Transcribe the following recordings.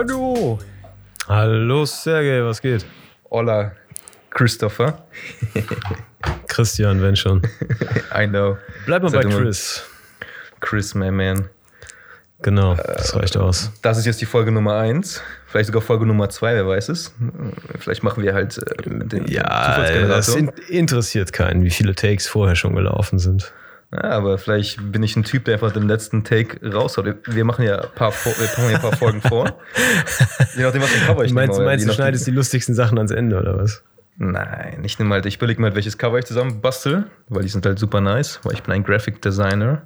Hallo. Hallo Sergej, was geht? Hola, Christopher. Christian, wenn schon. I know. Bleib mal bei Chris. Chris, my man. Genau, das reicht aus. Das ist jetzt die Folge Nummer 1. Vielleicht sogar Folge Nummer 2, wer weiß es. Vielleicht machen wir halt äh, den Ja, das Zufallsgenerator. in interessiert keinen, wie viele Takes vorher schon gelaufen sind. Ja, aber vielleicht bin ich ein Typ, der einfach den letzten Take raushaut. Wir machen ja ein paar, wir machen ja ein paar Folgen vor. Je nachdem, was für Cover ich Meinst, nehme. meinst du, schneidest die lustigsten Sachen ans Ende, oder was? Nein, ich nehme halt, ich überlege mir halt, welches Cover ich zusammen bastel, weil die sind halt super nice, weil ich bin ein Graphic Designer.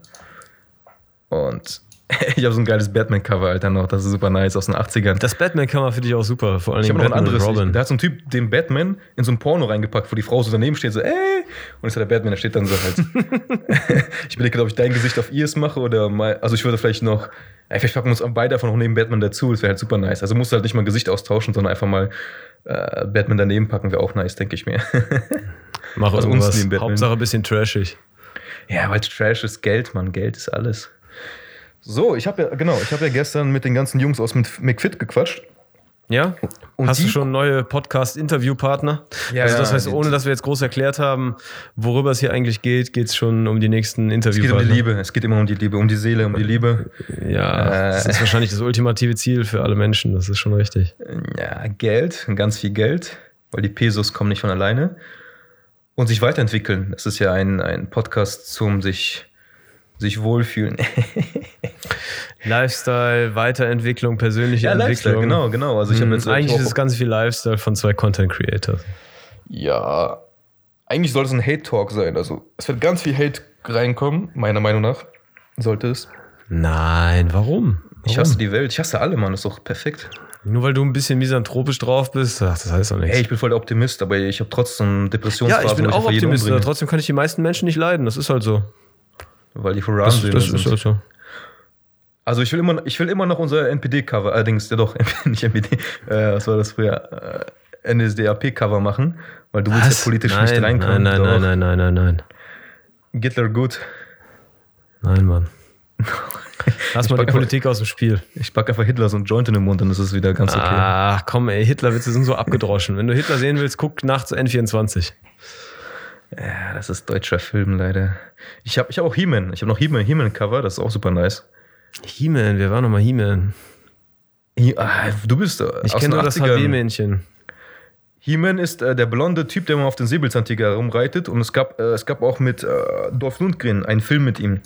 Und ich habe so ein geiles Batman-Cover, Alter, noch. Das ist super nice aus den 80ern. Das Batman-Cover finde ich auch super, vor allem Ich habe noch ein anderes. Robin. Da hat so ein Typ den Batman in so ein Porno reingepackt, wo die Frau so daneben steht, so, ey. Und ist ja der Batman, der steht dann so halt. ich überlege, ob ich dein Gesicht auf ihrs mache oder mal. Also ich würde vielleicht noch. Ey, vielleicht packen wir uns beide einfach noch neben Batman dazu. Das wäre halt super nice. Also musst du halt nicht mal Gesicht austauschen, sondern einfach mal äh, Batman daneben packen, wäre auch nice, denke ich mir. Mach aus uns neben Batman. Hauptsache ein bisschen trashig. ja, weil Trash ist Geld, Mann. Geld ist alles. So, ich habe ja, genau, ich habe ja gestern mit den ganzen Jungs aus Mc- McFit gequatscht. Ja? Und Hast du schon neue Podcast-Interviewpartner? Ja, also das heißt, ohne dass wir jetzt groß erklärt haben, worüber es hier eigentlich geht, geht es schon um die nächsten Es geht um Interviewpartner. die Liebe. Es geht immer um die Liebe, um die Seele, um die Liebe. Ja, das Äh. ist wahrscheinlich das ultimative Ziel für alle Menschen, das ist schon richtig. Ja, Geld, ganz viel Geld, weil die Pesos kommen nicht von alleine. Und sich weiterentwickeln. Es ist ja ein, ein Podcast zum sich, sich wohlfühlen. Lifestyle, Weiterentwicklung, persönliche ja, Entwicklung. Lifestyle, genau, genau. Also ich habe Mhm, jetzt Eigentlich ist es ganz viel Lifestyle von zwei Content Creators. Ja, eigentlich sollte es ein Hate-Talk sein. Also es wird ganz viel Hate reinkommen, meiner Meinung nach. Sollte es. Nein, warum? Ich Warum? hasse die Welt. Ich hasse alle, Mann. Das ist doch perfekt. Nur weil du ein bisschen misanthropisch drauf bist, ach, das heißt doch nichts. Ey, ich bin voll der Optimist, aber ich habe trotzdem ja, Depressionsphasen, ich bin auch Optimist, aber trotzdem kann ich die meisten Menschen nicht leiden. Das ist halt so. Weil die Horan das ist halt so. Also ich will immer, ich will immer noch unser NPD-Cover, allerdings ja doch, nicht NPD, äh, was war das früher, äh, NSDAP-Cover machen, weil du willst ja politisch nein, nicht reinkommen. Nein, nein, Doch. nein, nein, nein, nein, nein. Hitler gut. Nein, Mann. Lass mal die pack einfach- Politik aus dem Spiel. Ich pack einfach Hitler so ein Joint in den Mund, dann ist es wieder ganz okay. Ach komm, ey, Hitlerwitze sind so abgedroschen. Wenn du Hitler sehen willst, guck nachts N24. Ja, das ist deutscher Film leider. Ich habe ich hab auch He-Man. Ich habe noch He-Man, He-Man-Cover, das ist auch super nice. He-Man, wer war nochmal He-Man? He ah, du bist äh, Ich kenne nur das 80ern. HB-Männchen. He-Man ist äh, der blonde Typ, der immer auf den Säbelzahntiger herumreitet. Und es gab, äh, es gab auch mit äh, Dolph Lundgren einen Film mit ihm.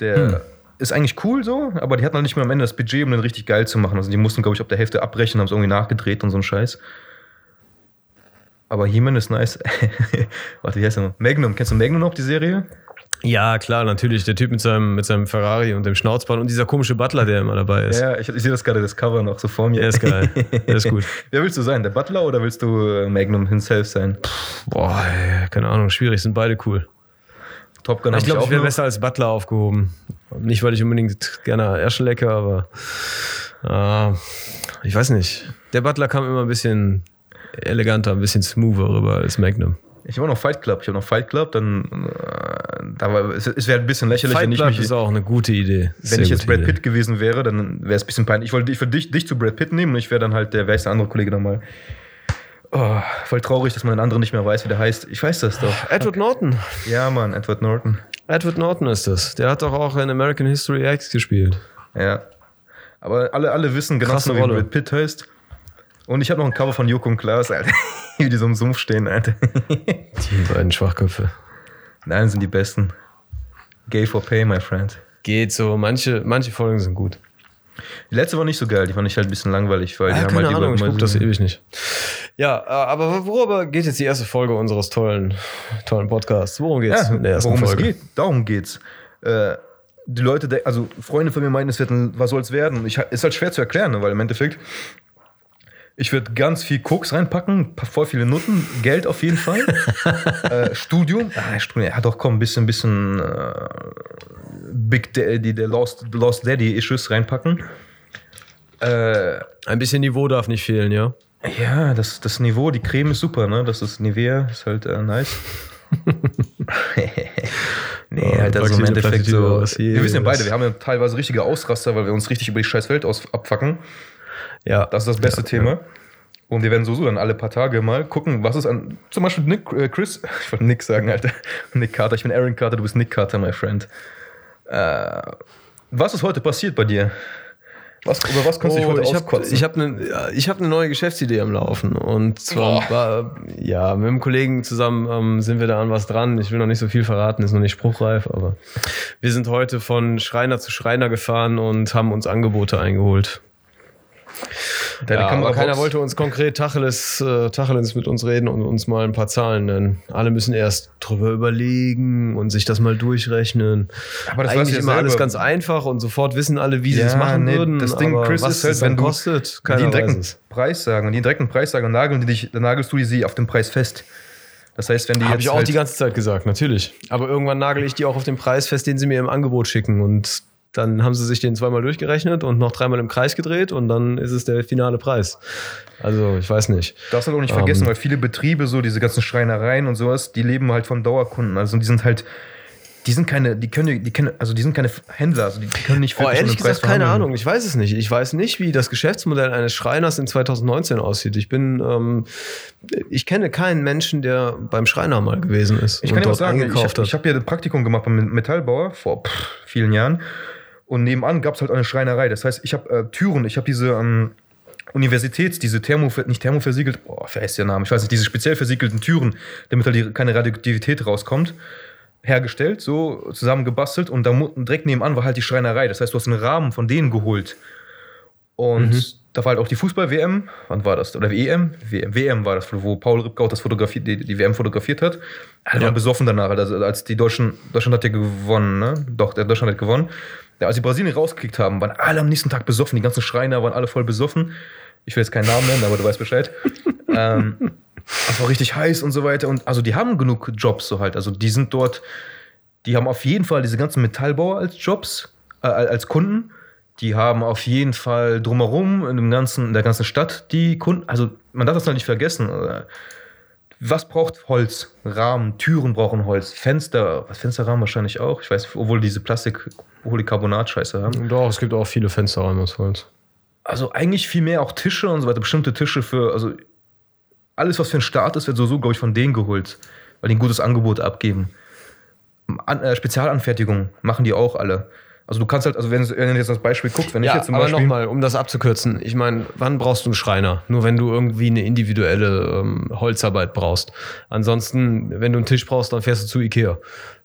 Der Hm. ist eigentlich cool so, aber die hatten halt nicht mehr am Ende das Budget, um den richtig geil zu machen. Also die mussten, glaube ich, ab der Hälfte abbrechen, haben es irgendwie nachgedreht und so ein Scheiß. Aber He-Man ist nice. Warte, wie heißt der noch? Magnum. Kennst du Magnum noch, die Serie? Ja, klar, natürlich. Der Typ mit seinem, mit seinem Ferrari und dem Schnauzband und dieser komische Butler, der immer dabei ist. Ja, ich, ich sehe das gerade, das Cover noch so vor mir. Der ist geil. Der ist gut. Wer willst du sein? Der Butler oder willst du äh, Magnum himself sein? Boah, ey, keine Ahnung, schwierig, sind beide cool. Top Gun Ich glaube, ich auch wäre besser als Butler aufgehoben. Nicht, weil ich unbedingt gerne Ärsche lecke, aber äh, ich weiß nicht. Der Butler kam immer ein bisschen eleganter, ein bisschen smoother rüber als Magnum. Ich habe noch Fight Club. Ich habe noch Fight Club. Dann, äh, da war, es, es wäre ein bisschen lächerlich, Fight wenn ich Club mich, ist auch eine gute Idee. wenn Sehr ich jetzt Brad Idee. Pitt gewesen wäre, dann wäre es ein bisschen peinlich. Ich wollte ich dich, dich zu Brad Pitt nehmen und ich wäre dann halt der, wer ist der andere Kollege nochmal? Oh, voll traurig, dass man den anderen nicht mehr weiß, wie der heißt. Ich weiß das doch. Edward Norton. Ja, Mann, Edward Norton. Edward Norton ist das. Der hat doch auch in American History X gespielt. Ja. Aber alle, alle wissen genau, wie. Brad Pitt heißt. Und ich habe noch ein Cover von Joko und Klaas, Alter. wie die so im Sumpf stehen, Alter. Die beiden Schwachköpfe. Nein, sind die besten. Gay for pay, my friend. Geht so. Manche, manche Folgen sind gut. Die letzte war nicht so geil, die fand ich halt ein bisschen langweilig, weil die Ja, haben keine halt Ahnung, ich gucke das ewig nicht. Ja, äh, aber worüber geht jetzt die erste Folge unseres tollen, tollen Podcasts? Worum geht's Ja, in der ersten worum Folge? es geht, darum geht's. Äh, die Leute, also Freunde von mir meinen, es wird ein, was soll's werden? Ich, ist halt schwer zu erklären, ne, weil im Endeffekt, ich würde ganz viel Koks reinpacken, pa- voll viele Nutten, Geld auf jeden Fall. äh, Studium, ah, Studium, ja doch, komm, ein bisschen, bisschen äh, Big Daddy, der Lost, Lost Daddy Issues reinpacken. Äh, Ein bisschen Niveau darf nicht fehlen, ja? ja, das, das Niveau, die Creme ist super, ne? Das ist Nivea, ist halt äh, nice. nee, Oh, halt also im Endeffekt so. Wir wissen ja beide, wir haben ja teilweise richtige Ausraster, weil wir uns richtig über die scheiß Welt aus, abfacken. Ja. Das ist das beste Ja, Thema. Und wir werden sowieso dann alle paar Tage mal gucken, was ist an. Zum Beispiel Nick, äh, Chris, ich wollte Nick sagen, Alter. Nick Carter, ich bin Aaron Carter, du bist Nick Carter, my friend. Äh, was ist heute passiert bei dir? Was, über was kannst du dich Oh, heute ich habe auskotzen? ich hab eine ja, ich hab ne neue Geschäftsidee am Laufen. Und zwar, war, ja, mit einem Kollegen zusammen ähm, sind wir da an was dran. Ich will noch nicht so viel verraten, ist noch nicht spruchreif, aber wir sind heute von Schreiner zu Schreiner gefahren und haben uns Angebote eingeholt. Deine ja, aber keiner wollte uns konkret Tacheles, äh, Tacheles mit uns reden und uns mal ein paar Zahlen nennen. Alle müssen erst drüber überlegen und sich das mal durchrechnen. Aber das Eigentlich ich ja immer alles selber. ganz einfach und sofort wissen alle, wie sie Ja, es machen nee, würden. das Ding, aber Chris, was ist halt, wenn du- kostet, keiner einen weiß direkten. Preis sagen und die direkten Preis sagen, dann nageln die dich, dann nagelst du die sie auf den Preis fest. Das heißt, wenn die Habe ich auch halt, die ganze Zeit gesagt, natürlich. Aber irgendwann nagel ich die auch auf den Preis fest, den sie mir im Angebot schicken. Und dann haben sie sich den zweimal durchgerechnet und noch dreimal im Kreis gedreht und dann ist es der finale Preis. Also, ich weiß nicht. darfst du halt auch nicht vergessen, Ähm. weil viele Betriebe, so diese ganzen Schreinereien und sowas, die leben halt von Dauerkunden. Also die sind halt, die sind keine, die können, die können, also die sind keine Händler, also die können nicht Oh, ehrlich gesagt, keine. Ahnung. Ich weiß es nicht. Ich weiß nicht, wie das Geschäftsmodell eines Schreiners in 2019 aussieht. Ich bin, ähm, ich kenne keinen Menschen, der beim Schreiner mal gewesen ist Ich kann und dir was sagen, ich habe hat. ich hab ja ein Praktikum gemacht beim Metallbauer vor pff, vielen Jahren. Und nebenan gab es halt eine Schreinerei. Das heißt, ich habe äh, Türen, ich habe diese ähm, Universitäts-, diese Thermo, nicht thermoversiegelt, boah, wer ist der Name? Ich weiß nicht, diese speziell versiegelten Türen, damit halt die, keine Radioaktivität rauskommt, hergestellt, so zusammengebastelt. Und da direkt nebenan war halt die Schreinerei. Das heißt, du hast einen Rahmen von denen geholt. Und Mhm. da war halt auch die Fußball-WM. Wann war das? Oder EM? WM, WM war das, wo Paul Ripkau das fotografiert, die, die WM fotografiert hat. Er war Ja. besoffen danach, also als die Deutschen, Deutschland hat ja gewonnen, ne? Doch, der Deutschland hat gewonnen. Ja, als die Brasilien rausgekickt haben, waren alle am nächsten Tag besoffen. Die ganzen Schreiner waren alle voll besoffen. Ich will jetzt keinen Namen nennen, aber du weißt Bescheid. ähm, es war richtig heiß und so weiter. Und also die haben genug Jobs so halt. Also die sind dort, die haben auf jeden Fall diese ganzen Metallbauer als Jobs, äh, als Kunden. Die haben auf jeden Fall drumherum in, dem ganzen, in der ganzen Stadt die Kunden. Also man darf das noch nicht vergessen. Äh, Was braucht Holz? Rahmen, Türen brauchen Holz, Fenster, Fensterrahmen wahrscheinlich auch. Ich weiß, obwohl diese Plastik, Polycarbonat-Scheiße haben. Doch, es gibt auch viele Fensterräume aus Holz. Also eigentlich viel mehr auch Tische und so weiter, bestimmte Tische für, also alles, was für ein Start ist, wird sowieso, glaube ich, von denen geholt, weil die ein gutes Angebot abgeben. An, äh, Spezialanfertigung machen die auch alle. Also du kannst halt, also wenn, wenn du jetzt das Beispiel guckst, wenn ich Ja, jetzt zum aber Beispiel... nochmal, um das abzukürzen. Ich meine, wann brauchst du einen Schreiner? Nur wenn du irgendwie eine individuelle ähm, Holzarbeit brauchst. Ansonsten, wenn du einen Tisch brauchst, dann fährst du zu Ikea.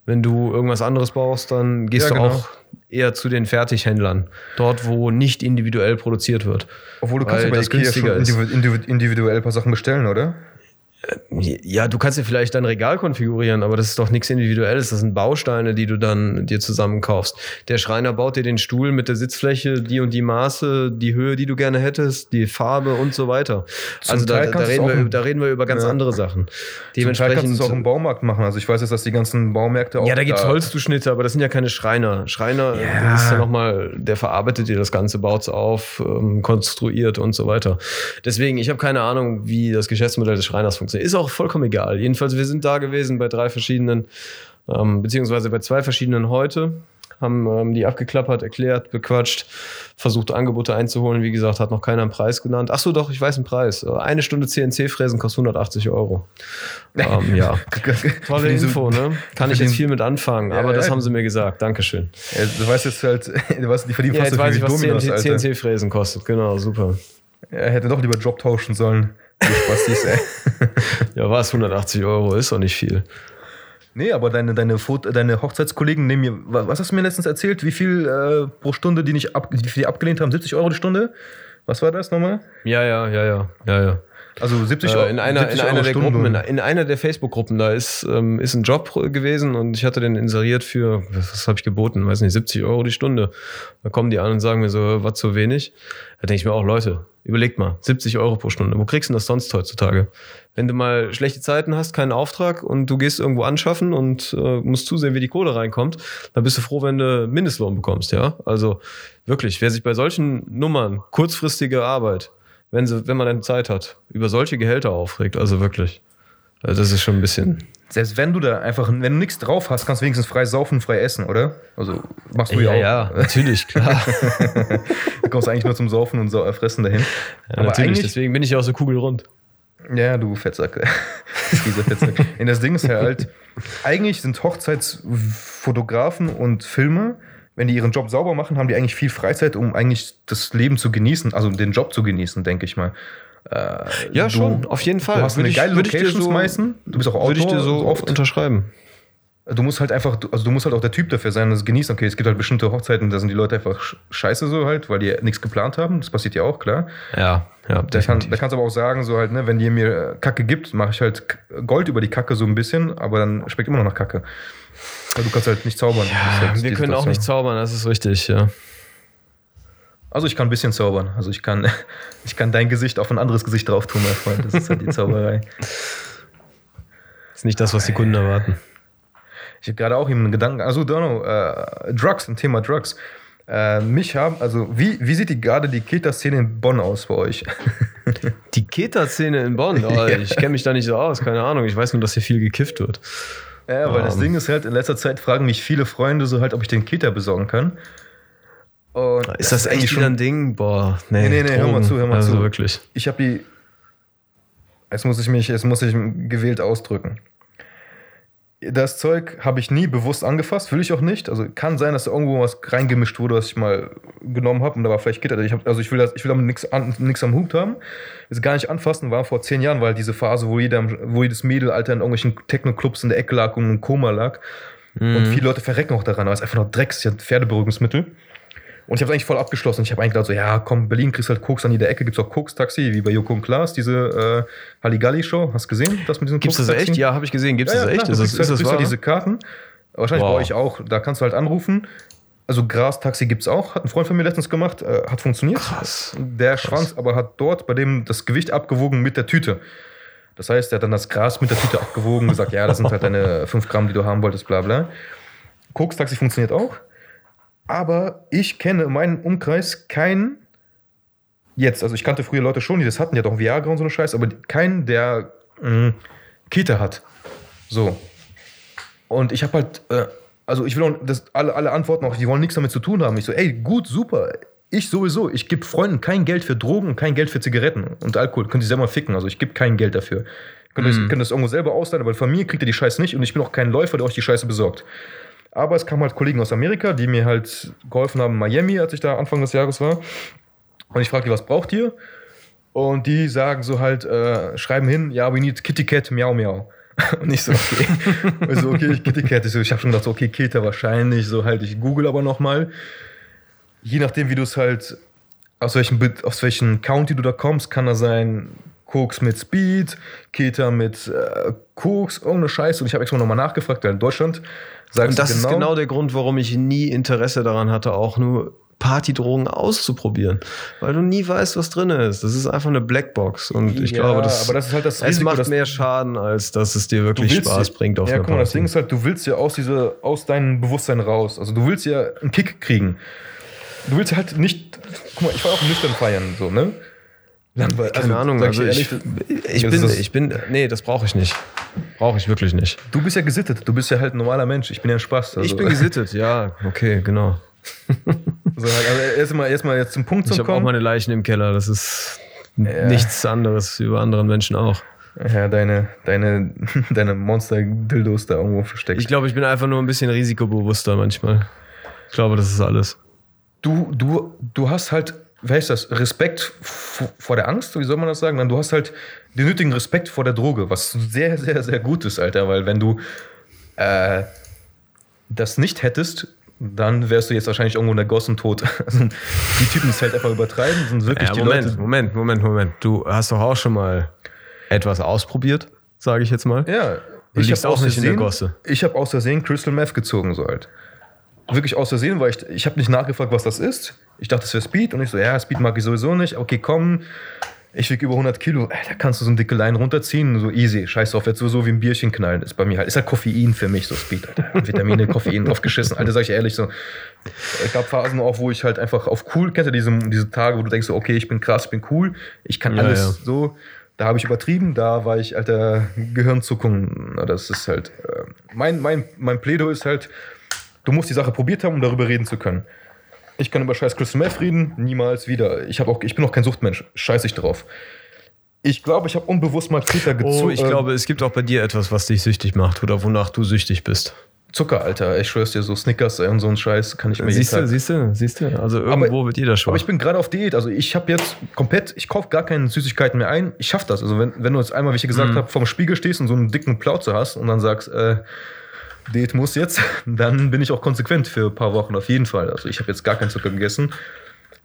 Wenn du irgendwas anderes brauchst, dann gehst Ja, du genau. auch eher zu den Fertighändlern. Dort, wo nicht individuell produziert wird. Obwohl du kannst ja bei das schon günstiger individu- individuell ein paar Sachen bestellen, oder? Ja, du kannst dir vielleicht dein Regal konfigurieren, aber das ist doch nichts Individuelles. Das sind Bausteine, die du dann dir zusammenkaufst. Der Schreiner baut dir den Stuhl mit der Sitzfläche, die und die Maße, die Höhe, die du gerne hättest, die Farbe und so weiter. Zum also da, da, reden wir, da reden wir über ganz Ja. andere Sachen. Teil kannst du Dementsprechend. es auch im Baumarkt machen. Also ich weiß jetzt, dass die ganzen Baumärkte auch ja, da gibt's da- Holzzuschnitte, aber das sind ja keine Schreiner. Schreiner, Ja. ist ja nochmal, der verarbeitet dir das Ganze, baut's auf, ähm, konstruiert und so weiter. Deswegen, ich habe keine Ahnung, wie das Geschäftsmodell des Schreiners funktioniert. Ist auch vollkommen egal. Jedenfalls, wir sind da gewesen bei drei verschiedenen, ähm, beziehungsweise bei zwei verschiedenen heute, haben ähm, die abgeklappert, erklärt, bequatscht, versucht Angebote einzuholen. Wie gesagt, hat noch keiner einen Preis genannt. Ach so, doch, ich weiß einen Preis. Äh, Eine Stunde CNC-Fräsen kostet 180 Euro. ähm, ja. Tolle Info, ne? Kann ich jetzt viel mit anfangen, Ja, aber das ja. haben sie mir gesagt. Dankeschön. Ja, du weißt jetzt halt, du weißt, die verdienen Ja, fast jetzt so viel weiß ich, was Dominos. CNC-Fräsen kostet. Genau, super. Er hätte doch lieber Job tauschen sollen. Spastis, ey. Ja, was? 180 Euro ist doch nicht viel. Nee, aber deine, deine, Foto, deine Hochzeitskollegen nehmen mir, wa- was hast du mir letztens erzählt? Wie viel äh, pro Stunde, die nicht ab, viel die abgelehnt haben? 70 Euro die Stunde? Was war das nochmal? Ja, ja, ja, ja, ja, ja. Also 70 Euro. Äh, in einer, in 70 einer der. Gruppen, in, in einer der Facebook-Gruppen, da ist, ähm, ist ein Job gewesen und ich hatte den inseriert für, was, was habe ich geboten? Weiß nicht, 70 Euro die Stunde. Da kommen die an und sagen mir so, was zu wenig. Da denke ich mir auch, Leute, überlegt mal, 70 Euro pro Stunde. Wo kriegst du das sonst heutzutage? Wenn du mal schlechte Zeiten hast, keinen Auftrag und du gehst irgendwo anschaffen und äh, musst zusehen, wie die Kohle reinkommt, dann bist du froh, wenn du Mindestlohn bekommst, ja? Also wirklich, wer sich bei solchen Nummern, kurzfristige Arbeit, wenn, sie, wenn man dann Zeit hat, über solche Gehälter aufregt, also wirklich. Also das ist schon ein bisschen, selbst wenn du da einfach, wenn du nichts drauf hast, kannst du wenigstens frei saufen, frei essen, oder? Also machst du ja, ja auch. ja, natürlich, klar. Du kommst eigentlich nur zum Saufen und Sau- Fressen dahin. Ja, natürlich, deswegen bin ich auch so kugelrund. Ja, du Fettsack. Dieser Fettsack. Und das Ding ist ja halt, eigentlich sind Hochzeitsfotografen und Filme, wenn die ihren Job sauber machen, haben die eigentlich viel Freizeit, um eigentlich das Leben zu genießen, also den Job zu genießen, denke ich mal. Äh, Ja, schon, auf jeden Fall. Du hast Würde eine ich- geile dir Locations so- meistens. Du bist auch Autor Würde ich dir so oft. unterschreiben. Du musst halt einfach, also du musst halt auch der Typ dafür sein, das genießen. Okay, es gibt halt bestimmte Hochzeiten, da sind die Leute einfach sch- scheiße so halt, weil die nichts geplant haben. Das passiert ja auch, klar. Ja, ja, Da, kann, da kannst du aber auch sagen, so halt, ne, wenn die mir Kacke gibt, mache ich halt Gold über die Kacke so ein bisschen, aber dann schmeckt immer noch nach Kacke. Weil du kannst halt nicht zaubern. Ja, halt wir können auch nicht zaubern, das ist richtig, ja. Also ich kann ein bisschen zaubern. Also ich kann, ich kann dein Gesicht auf ein anderes Gesicht drauf tun, mein Freund. Das ist halt die Zauberei. ist nicht das, was die Kunden erwarten. Ich habe gerade auch eben einen Gedanken, also don't know, äh, Drugs, ein Thema Drugs. Äh, mich haben, also wie, wie sieht die gerade die Keta-Szene in Bonn aus bei euch? Die Keta-Szene in Bonn, oh, ich kenne mich da nicht so aus, keine Ahnung. Ich weiß nur, dass hier viel gekifft wird. Ja, weil das Ähm. Ding ist halt, in letzter Zeit fragen mich viele Freunde so halt, ob ich den Keta besorgen kann. Und Ist das, eigentlich schon- wieder ein Ding? Boah, nee. Nee, nee, nee, hör mal zu, hör mal also zu. wirklich. Ich habe die. Jetzt muss ich mich, jetzt muss ich gewählt ausdrücken. Das Zeug habe ich nie bewusst angefasst, will ich auch nicht. Also kann sein, dass da irgendwo was reingemischt wurde, was ich mal genommen habe und da war vielleicht Gitter. Ich hab, also ich will, das, ich will damit nichts an- am Hut haben. Jetzt gar nicht anfassen, war vor zehn Jahren, weil diese Phase, wo, jeder, wo jedes Mädel, Alter, in irgendwelchen Techno-Clubs in der Ecke lag und im Koma lag. Mhm. Und viele Leute verrecken auch daran, aber es ist einfach nur Drecks, ja, Pferdeberuhigungsmittel. Und ich habe es eigentlich voll abgeschlossen. Ich habe eigentlich gedacht, so, ja, komm, Berlin kriegst halt Koks an jeder Ecke. Gibt es auch Koks-Taxi, wie bei Joko und Klaas, diese äh, Halligalli-Show. Hast du gesehen, das mit diesem Gibt's das echt? Ja, habe ich gesehen. Gibt's Ja, das ja, echt? klar, Ist das, ist halt, das wahr? diese Karten. Wahrscheinlich Wow. bei euch auch. Da kannst du halt anrufen. Also Gras-Taxi gibt es auch. Hat ein Freund von mir letztens gemacht. Äh, hat funktioniert. Krass. Der Schwanz aber hat dort bei dem das Gewicht abgewogen mit der Tüte. Das heißt, er hat dann das Gras mit der Tüte abgewogen, gesagt, ja, das sind halt deine 5 Gramm, die du haben wolltest, bla bla. Koks-Taxi funktioniert auch. Aber ich kenne in meinem Umkreis keinen, jetzt, also ich kannte früher Leute schon, die das hatten, die hatten auch Viagra und so eine Scheiße, aber keinen, der mh, Kita hat. So. Und ich habe halt, äh, also ich will auch, das, alle, alle Antworten auch, die wollen nichts damit zu tun haben. Ich so, ey, gut, super. Ich sowieso, ich gebe Freunden kein Geld für Drogen und kein Geld für Zigaretten und Alkohol. Könnt ihr selber ficken, also ich gebe kein Geld dafür. Könnt ihr Mhm. könnt das irgendwo selber ausleihen, aber von mir kriegt ihr die Scheiße nicht und ich bin auch kein Läufer, der euch die Scheiße besorgt. Aber es kamen halt Kollegen aus Amerika, die mir halt geholfen haben in Miami, als ich da Anfang des Jahres war. Und ich frage die, was braucht ihr? Und die sagen so halt, äh, schreiben hin, ja, we need Kitty Cat, miau, miau. Und ich so, okay. ich so, okay, Kitty Cat. Ich, so, ich habe schon gedacht, so, okay, Keta wahrscheinlich. So halt, ich google aber nochmal. Je nachdem, wie du es halt, aus welchem, aus welchem County du da kommst, kann das sein, Koks mit Speed, Keta mit äh, Koks, irgendeine Scheiße. Und ich habe extra nochmal nachgefragt, weil in Deutschland sagst Und das du ist genau der Grund, warum ich nie Interesse daran hatte, auch nur Partydrogen auszuprobieren. Weil du nie weißt, was drin ist. Das ist einfach eine Blackbox. Und ich Ja, glaube, das, aber das ist halt das es Risiko, macht dass- mehr Schaden, als dass es dir wirklich Spaß ja- bringt auf Ja, einer guck mal, das. Ding ist halt, du willst ja aus, diese, aus deinem Bewusstsein raus. Also du willst ja einen Kick kriegen. Du willst halt nicht. Guck mal, ich war auch nüchtern feiern, so, ne? Langweil, Keine Ahnung, sag also ich, ich, das bin, ich bin, nee, das brauche ich nicht. Brauche ich wirklich nicht. du bist ja gesittet, du bist ja halt ein normaler Mensch. Ich bin ja ein Spaß. Also, Ich bin gesittet, ja, okay, genau. So halt, also erstmal erst mal jetzt zum Punkt Ich zu habe auch kommen. meine Leichen im Keller. Das ist nichts anderes wie bei anderen Menschen auch. ja, deine, deine, deine Monster-Dildos da irgendwo versteckt. Ich glaube, ich bin einfach nur ein bisschen risikobewusster manchmal. Ich glaube, das ist alles. du, du, du hast halt, wie heißt das, Respekt vor der Angst, wie soll man das sagen? Du hast halt den nötigen Respekt vor der Droge, was sehr, sehr, sehr gut ist, Alter, weil wenn du äh, das nicht hättest, dann wärst du jetzt wahrscheinlich irgendwo in der Gossen tot. Also, die Typen, es halt einfach übertreiben, sind wirklich Ja, die Moment, Leute. Moment, Moment, Moment. Du hast doch auch schon mal etwas ausprobiert, sage ich jetzt mal. Ja, Du liegst hab auch nicht in der Gosse. Ich habe aus Versehen Crystal Meth gezogen, so halt. Wirklich aus Versehen, weil ich, ich habe nicht nachgefragt, was das ist. Ich dachte, es wäre Speed und ich so, ja, Speed mag ich sowieso nicht. Okay, komm, ich wiege über 100 Kilo. Ey, da kannst du so eine dicke Line runterziehen, so easy. Scheiß drauf, jetzt sowieso wie ein Bierchen knallen. Ist bei mir halt, ist halt Koffein für mich, so Speed, Alter. Vitamine, Koffein drauf geschissen. Alter, sag ich ehrlich so. Es gab Phasen auch, wo ich halt einfach auf cool, kennt ihr diese, diese Tage, wo du denkst so, okay, ich bin krass, ich bin cool, ich kann Ja, alles ja. so. Da habe ich übertrieben, da war ich, alter, Gehirnzuckung. Das ist halt, äh, mein, mein, mein Plädoyer ist halt, du musst die Sache probiert haben, um darüber reden zu können. Ich kann über scheiß Crystal Meth reden, niemals wieder. Ich, auch, ich bin auch kein Suchtmensch, scheiß ich drauf. Ich glaube, ich habe unbewusst mal Twitter gezogen. Oh, ich glaube, es gibt auch bei dir etwas, was dich süchtig macht oder wonach du süchtig bist. Zucker, Alter. Ich schwör's dir, so Snickers und so ein Scheiß kann ich mir Siehst jeden du, Tag- siehst du, siehst du? Also irgendwo wird jeder schwach. Aber ich bin gerade auf Diät. Also ich habe jetzt komplett, ich kaufe gar keine Süßigkeiten mehr ein. Ich schaffe das. Also wenn, wenn du jetzt einmal, wie ich gesagt Mhm. habe, vorm Spiegel stehst und so einen dicken Plauze hast und dann sagst, äh, Diät muss jetzt, dann bin ich auch konsequent für ein paar Wochen auf jeden Fall. Also ich habe jetzt gar keinen Zucker gegessen.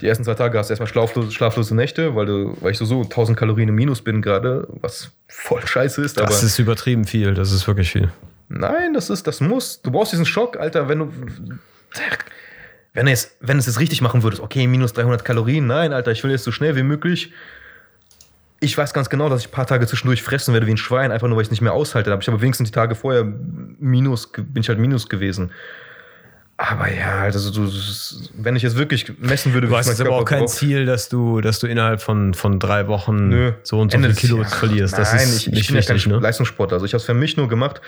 Die ersten zwei Tage hast du erstmal schlaflose, schlaflose Nächte, weil, du, weil ich so, so 1000 Kalorien im Minus bin gerade, was voll scheiße ist. Aber das ist übertrieben viel, das ist wirklich viel. Nein, das ist, das muss. Du brauchst diesen Schock, Alter, wenn du. Wenn, es, wenn es jetzt richtig machen würdest, okay, minus 300 Kalorien, nein, Alter, ich will jetzt so schnell wie möglich. Ich weiß ganz genau, dass ich ein paar Tage zwischendurch fressen werde wie ein Schwein, einfach nur, weil ich es nicht mehr aushalte. Habe ich aber wenigstens die Tage vorher minus, bin ich halt minus gewesen. Aber ja, also du, wenn ich jetzt wirklich messen würde, Du hast mein jetzt aber auch kein braucht- Ziel, dass du, dass du innerhalb von, von drei Wochen Nö. so und so Ende viel des Kilo Jahres. verlierst. Das Nein, ist ich, ich nicht bin ja kein wichtig, ne? Leistungssportler. Also ich habe es für mich nur gemacht,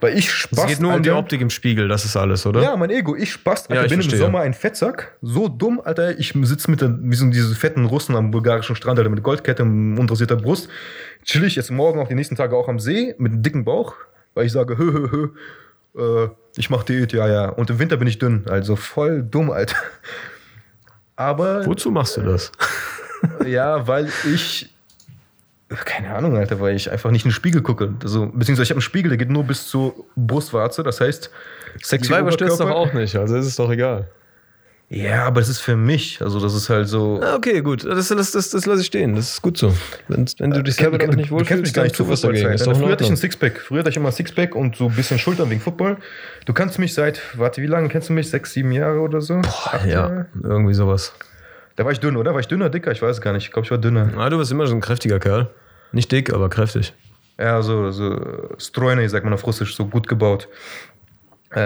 weil ich Spaß, Es geht nur um die Alter. Optik im Spiegel, das ist alles, oder? Ja, mein Ego, ich Spaß, Alter, Ja, ich bin verstehe. im Sommer ein Fettsack. So dumm, Alter. Ich sitze mit der, wie so diese fetten Russen am bulgarischen Strand, Alter, mit Goldkette und unrasierter Brust. Chill ich jetzt morgen auch die nächsten Tage auch am See mit einem dicken Bauch, weil ich sage, hö, hö, hö, äh, ich mach Diät, ja, ja. Und im Winter bin ich dünn, also voll dumm, Alter. Aber, Wozu machst du das? ja, weil ich, keine Ahnung, Alter, weil ich einfach nicht in den Spiegel gucke. Also, beziehungsweise ich habe einen Spiegel, der geht nur bis zur Brustwarze, das heißt, sexy Die Weiber doch auch nicht, also ist es doch egal. Ja, aber das ist für mich. Also, das ist halt so. Ah, Okay, gut, das, das, das, das lasse ich stehen, das ist gut so. Wenn, wenn du dich Du selber kennst- damit nicht du kennst mich wohlfühlst, gar nicht zu was dagegen. Ist in Früher hatte ich ein. Sixpack. Früher hatte ich immer Sixpack und so ein bisschen Schultern wegen Football. Du kannst mich seit, warte, wie lange kennst du mich? Sechs, sieben Jahre oder so? Acht Ja, Jahre? irgendwie sowas. Da war ich dünn, oder? War ich dünner, dicker? Ich weiß es gar nicht. Ich glaube, ich war dünner. Ah, du bist immer so ein kräftiger Kerl. Nicht dick, aber kräftig. Ja, so, so Strojne, sagt man auf Russisch, so gut gebaut. Äh,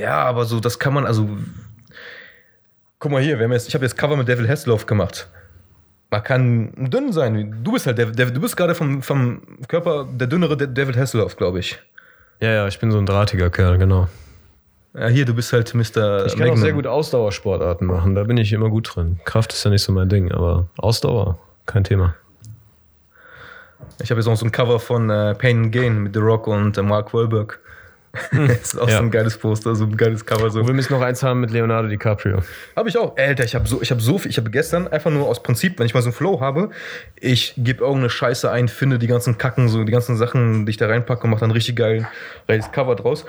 ja, aber so, das kann man, also. Guck mal hier, jetzt, ich habe jetzt Cover mit Devil Hasselhoff gemacht. Man kann dünn sein. Du bist halt, der, der, du bist gerade vom, vom Körper der dünnere David Hasselhoff, glaube ich. Ja, ja, ich bin so ein drahtiger Kerl, genau. Ja, hier, du bist halt Mr. Ich kann auch sehr gut Ausdauersportarten machen, da bin ich immer gut drin. Kraft ist ja nicht so mein Ding, aber Ausdauer, kein Thema. Ich habe jetzt auch so ein Cover von äh, Pain and Gain mit The Rock und äh, Mark Wahlberg. das ist auch Ja. so ein geiles Poster, so ein geiles Cover. So. Und wir müssen noch eins haben mit Leonardo DiCaprio. Habe ich auch. Alter, ich habe so, ich habe so viel. Ich habe gestern einfach nur aus Prinzip, wenn ich mal so einen Flow habe, ich gebe irgendeine Scheiße ein, finde die ganzen Kacken, so die ganzen Sachen, die ich da reinpacke und mache dann richtig geil geiles Cover draus.